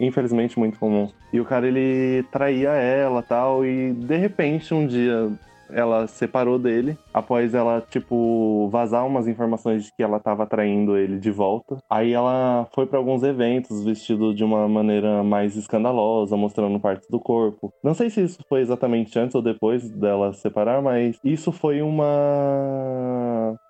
infelizmente, muito comum. E o cara, ele traía ela tal, e de repente, um dia, ela separou dele após ela, tipo, vazar umas informações de que ela tava traindo ele de volta. Aí ela foi pra alguns eventos vestido de uma maneira mais escandalosa, mostrando partes do corpo. Não sei se isso foi exatamente antes ou depois dela separar, mas isso foi uma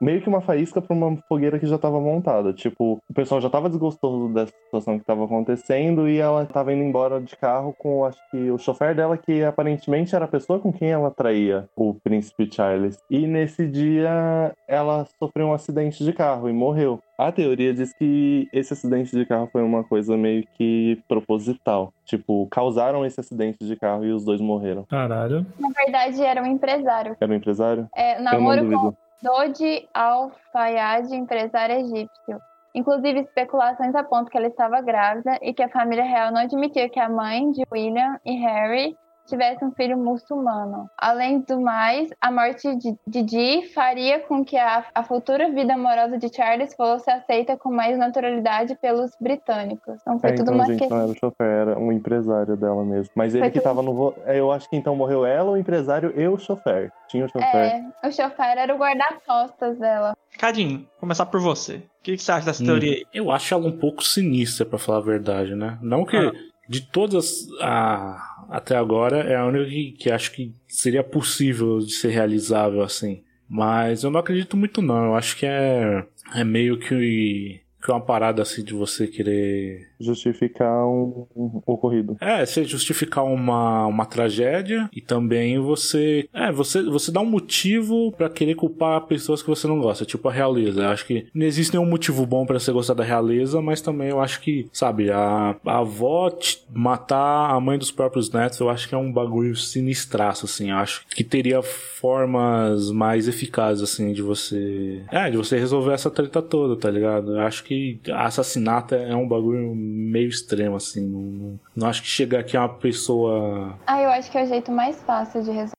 meio que uma faísca pra uma fogueira que já tava montada. Tipo, o pessoal já tava desgostoso dessa situação que tava acontecendo e ela tava indo embora de carro com, acho que, o chofer dela, que aparentemente era a pessoa com quem ela traía o príncipe Charles. E nesse dia ela sofreu um acidente de carro e morreu. A teoria diz que esse acidente de carro foi uma coisa meio que proposital. Tipo, causaram esse acidente de carro e os dois morreram. Caralho. Na verdade, era um empresário. Era um empresário? É, namoro com. Dodi Al-Fayad, empresário egípcio. Inclusive, especulações apontam que ela estava grávida e que a família real não admitia que a mãe de William e Harry tivesse um filho muçulmano. Além do mais, a morte de Didi faria com que a, a futura vida amorosa de Charles fosse aceita com mais naturalidade pelos britânicos. Então foi É, tudo então, uma gente, não questão. era o chofer, era um empresário dela mesmo. Mas ele Foi que tudo- tava no. vo- é, Eu acho que então morreu ela, o empresário e o chofer. Tinha o chofer. É, o chofer era o guarda-costas dela. Cadinho, começar por você. O que, que você acha dessa Hum. teoria aí? Eu acho ela um pouco sinistra, pra falar a verdade, né? Não que Ah. de todas a- até agora é a única que, que acho que seria possível de ser realizável assim. Mas eu não acredito muito não. Eu acho que é, é meio que, que uma parada assim de você querer Justificar um, um ocorrido. é, você justificar uma, uma tragédia e também você. É, você, você dá um motivo pra querer culpar pessoas que você não gosta, tipo a realeza. Eu acho que não existe nenhum motivo bom pra você gostar da realeza, mas também eu acho que, sabe, a, a avó matar a mãe dos próprios netos, eu acho que é um bagulho sinistraço, assim. Eu acho que teria formas mais eficazes, assim, de você. É, de você resolver essa treta toda, tá ligado? Eu acho que assassinato é um bagulho meio extremo, assim. Não, não acho que chegar aqui uma pessoa. Ah, eu acho que é o jeito mais fácil de resolver.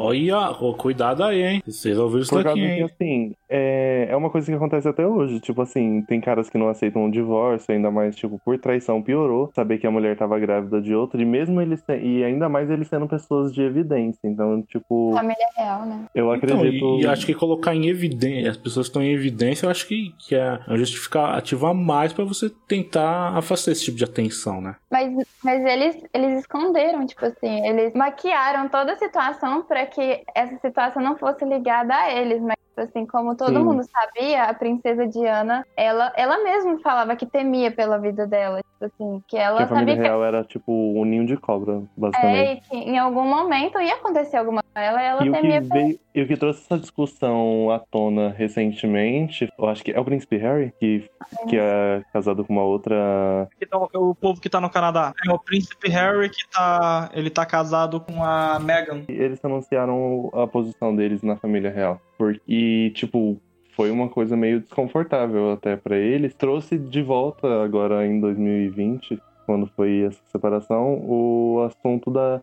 Olha, ó, cuidado aí, hein? Você resolveu isso Por causa daqui, que, hein? assim, é, é uma coisa que acontece até hoje. Tipo assim, tem caras que não aceitam um divórcio, ainda mais, tipo, por traição piorou. Saber que a mulher tava grávida de outro, e mesmo eles se- e ainda mais eles sendo pessoas de evidência. Então, tipo, Família real, né? eu Então, acredito. e, e acho que colocar em evidência, as pessoas que estão em evidência, eu acho que, que é um justificativo a mais pra você tentar afastar esse tipo de atenção, né? Mas, mas eles, eles esconderam, tipo assim, eles maquiaram toda a situação pra que essa situação não fosse ligada a eles, mas assim, como todo Sim. mundo sabia, a princesa Diana, ela, ela mesma falava que temia pela vida dela, tipo assim, que ela que a família sabia que real era, tipo, um ninho de cobra, basicamente. é, e que em algum momento ia acontecer alguma coisa com ela, e ela E o, que temia pela veio, e o que trouxe essa discussão à tona recentemente, eu acho que é o príncipe Harry, que, que é casado com uma outra. Que tá- o povo que tá no Canadá. É o príncipe Harry que tá. Ele tá casado com a Meghan. Eles anunciaram a posição deles na família real. Porque, e, tipo, foi uma coisa meio desconfortável até pra eles. Trouxe de volta agora em 2020, quando foi essa separação, o assunto da,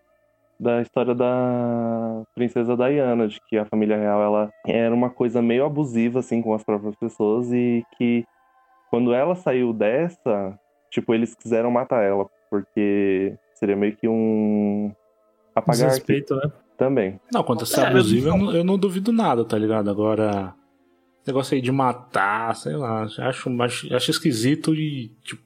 da história da princesa Diana, de que a família real ela era uma coisa meio abusiva assim com as próprias pessoas e que quando ela saiu dessa, tipo, eles quiseram matar ela, porque seria meio que um apagar Desrespeito, né? Também. Não, quanto a ser É, abusivo, eu não, eu não duvido nada, tá ligado? Agora, negócio aí de matar, sei lá, acho, acho, acho esquisito e, tipo,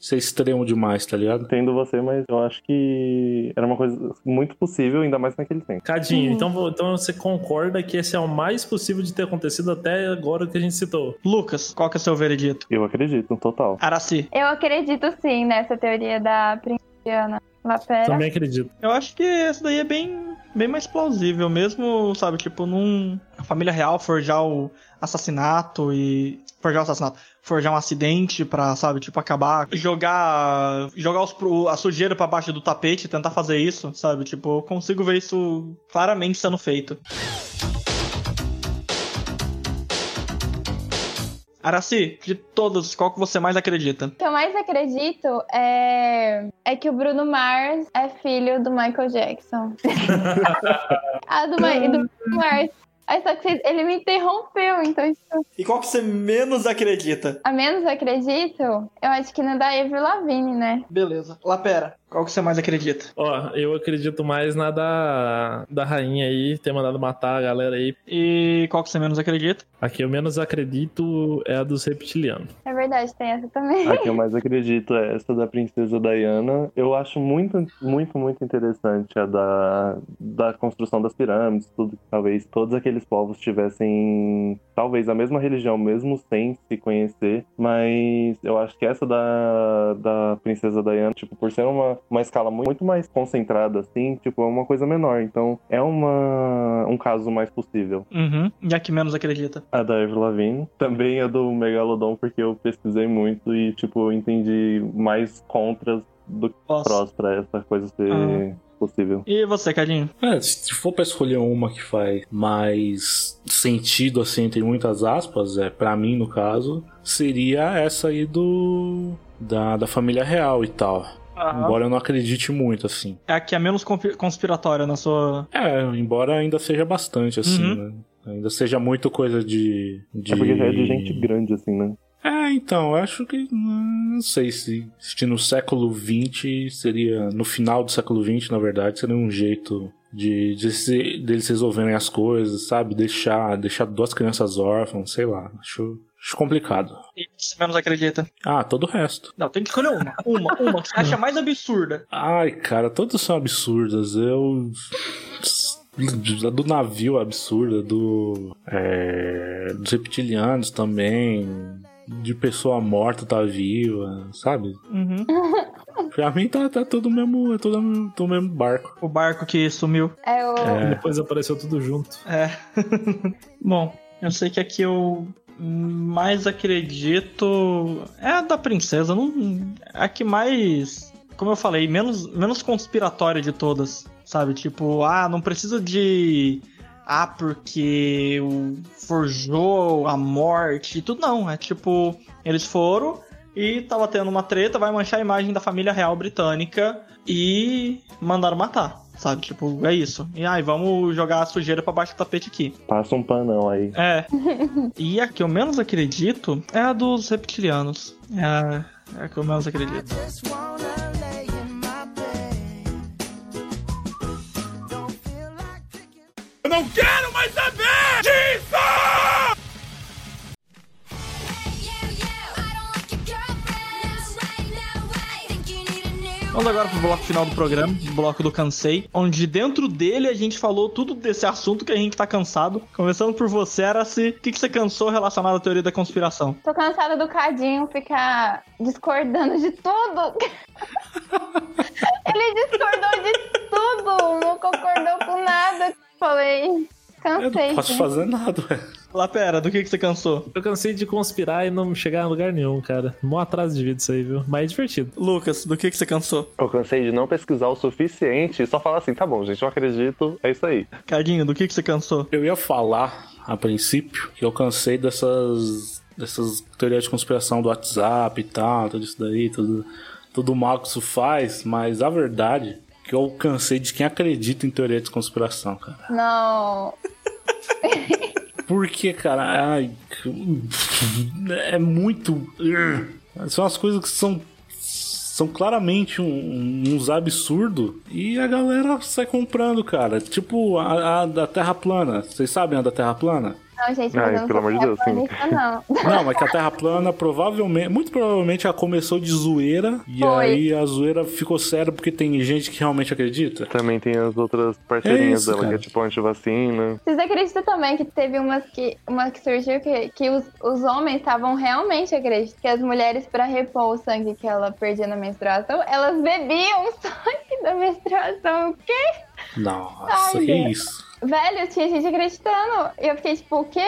ser extremo demais, tá ligado? Entendo você, mas eu acho que era uma coisa muito possível, ainda mais naquele tempo. Cadinho, Uhum. então, então você concorda que esse é o mais possível de ter acontecido até agora que a gente citou? Lucas, qual que é o seu veredito? Eu acredito, total. Araci. Eu acredito sim nessa teoria da princesa. Lapera. Também acredito. Eu acho que essa daí é bem, bem mais plausível, mesmo, sabe, tipo, num. A família real forjar o assassinato e. Forjar o assassinato. Forjar um acidente pra, sabe, tipo, acabar. Jogar. Jogar os, a sujeira pra baixo do tapete, tentar fazer isso, sabe? Tipo, eu consigo ver isso claramente sendo feito. Araci, de todos, qual que você mais acredita? O que eu mais acredito é, é que o Bruno Mars é filho do Michael Jackson. (laughs) ah, do, Ma- do Bruno Mars. Aí só que vocês- ele me interrompeu, então E qual que você menos acredita? a menos acredito, eu acho que no da Avril Lavigne, né? Beleza. Lapera, qual que você mais acredita? Ó, eu acredito mais na da, da rainha aí, ter mandado matar a galera aí. E qual que você menos acredita? A que eu menos acredito é a dos reptilianos. É verdade, tem essa também. A que eu mais acredito é essa da princesa Diana. Eu acho muito, muito, muito interessante a da, da construção das pirâmides, tudo que talvez todos aqueles povos tivessem talvez a mesma religião, mesmo sem se conhecer. Mas eu acho que essa da, da princesa Diana, tipo, por ser uma, uma escala mu- muito mais concentrada, assim, tipo, é uma coisa menor. Então é uma, um caso mais possível. Uhum. E a que menos acredita? A da Avril Lavigne. Também a do Megalodon, porque eu pesquisei muito e, tipo, eu entendi mais contras do que Posso. prós pra essa coisa ser Ah. possível. E você, Cadinho? É, se for pra escolher uma que faz mais sentido, assim, entre muitas aspas, é para mim, no caso, seria essa aí do. Da, da família real e tal. Embora eu não acredite muito, assim. É a que é menos conspiratória na sua. É, embora ainda seja bastante, assim, Uhum. né? Ainda seja muito coisa de. de... É porque já é de gente grande, assim, né? É, então, eu acho que. hum, Não sei se, se no século XX seria. No final do século XX, na verdade, seria um jeito de, de se- deles resolverem as coisas, sabe? Deixar, deixar duas crianças órfãs, sei lá. Acho, acho complicado. Você menos acredita? Ah, todo o resto. Não, tem que escolher uma. Uma, uma que você acha mais absurda. Ai, cara, todas são absurdas. Eu. Do navio é absurda, do. É, dos reptilianos também. De pessoa morta tá viva, sabe? Uhum. (laughs) Pra mim tá, tá tudo mesmo. É tudo no mesmo barco. O barco que sumiu. É o. É. Depois apareceu tudo junto. É. (laughs) Bom, eu sei que a que eu mais acredito é a da princesa. Não, a que mais, como eu falei, menos, menos conspiratória de todas. Sabe? Tipo, ah, não precisa de. Ah, porque o forjou a morte e tudo. Não, é tipo, eles foram e tava tendo uma treta, vai manchar a imagem da família real britânica e mandaram matar. Sabe? Tipo, é isso. E aí, vamos jogar a sujeira pra baixo do tapete aqui. Passa um panão aí. É. (laughs) e a que eu menos acredito é a dos reptilianos. É a, é a que eu menos acredito. Eu não quero mais saber disso! Vamos agora pro bloco final do programa, o bloco do Cansei, onde dentro dele a gente falou tudo desse assunto que a gente tá cansado. Começando por você, Araci, o que, que você cansou relacionado à teoria da conspiração? Tô cansada do Cadinho ficar discordando de tudo. (laughs) Ele discordou de tudo, não concordou com nada. Falei, Eu cansei. não posso gente. fazer nada, ué. Lá, pera, do que, que você cansou? Eu cansei de conspirar e não chegar em lugar nenhum, cara. Mó atraso de vida isso aí, viu? Mas é divertido. Lucas, do que, que você cansou? Eu cansei de não pesquisar o suficiente e só falar assim, tá bom, gente, eu acredito, é isso aí. Cadinho, do que, que você cansou? Eu ia falar, a princípio, que eu cansei dessas. dessas teorias de conspiração do WhatsApp e tal, tudo isso daí, tudo, tudo mal que isso faz, mas a verdade que eu cansei de quem acredita em teoria de conspiração, cara. Não. Porque, cara, ai, é muito. São as coisas que são. São claramente um- uns absurdos e a galera sai comprando, cara. Tipo a, a da Terra plana. Vocês sabem a da Terra plana? Não, gente, Ai, mas não pelo amor de Deus, sim. não. (laughs) Não, mas que a Terra plana provavelmente, muito provavelmente ela começou de zoeira e Foi. aí a zoeira ficou séria porque tem gente que realmente acredita. Também tem as outras parceirinhas isso, dela, cara. que é tipo antivacina. Vocês acreditam também que teve umas que, uma que surgiu que, que os, os homens estavam realmente acreditando que as mulheres, pra repor o sangue que ela perdia na menstruação, elas bebiam o sangue da menstruação. O quê? Nossa, Ai, que gente. isso? Velho, tinha gente acreditando. E eu fiquei tipo, o quê?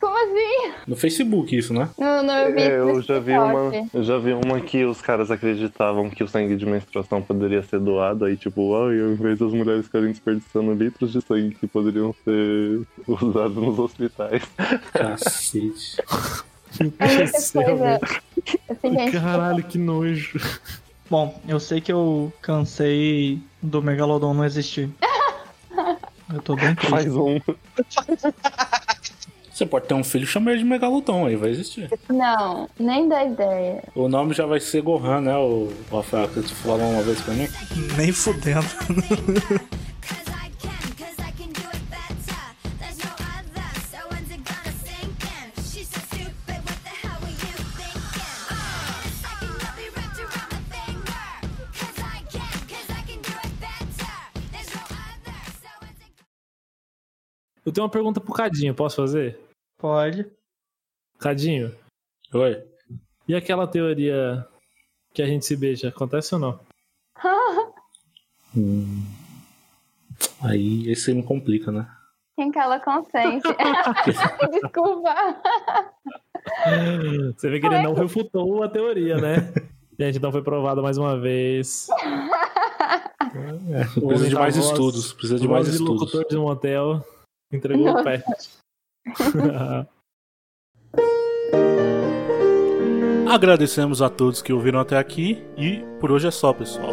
Como assim? No Facebook isso, né? No, no, eu vi É, eu no já vi uma. Eu já vi uma que os caras acreditavam que o sangue de menstruação poderia ser doado, aí tipo, ai, ao invés das mulheres ficarem desperdiçando litros de sangue que poderiam ser (laughs) usados nos hospitais. Cacete. É Céu, coisa. velho. Assim, Caralho, que nojo. Bom, eu sei que eu cansei do Megalodon não existir. (laughs) Eu tô bem triste. Faz um. Você pode ter um filho e chamar ele de Megalodon, aí vai existir. Não, nem dá ideia. O nome já vai ser Gohan, né, o o Rafael, que tu falou uma vez pra mim. Nem fudendo. Eu tenho uma pergunta pro Cadinho, posso fazer? Pode. Cadinho, Oi. e aquela teoria que a gente se beija, acontece ou não? (laughs) Hum. Aí esse me complica, né? Quem cala consente. (laughs) Desculpa. Você vê que ele não refutou a teoria, né? (laughs) Gente, então foi provado mais uma vez. O Precisa de mais voz- estudos. Precisa de mais de estudos. locutor de um hotel entregou o pé. (laughs) Agradecemos a todos que ouviram até aqui e por hoje é só, pessoal.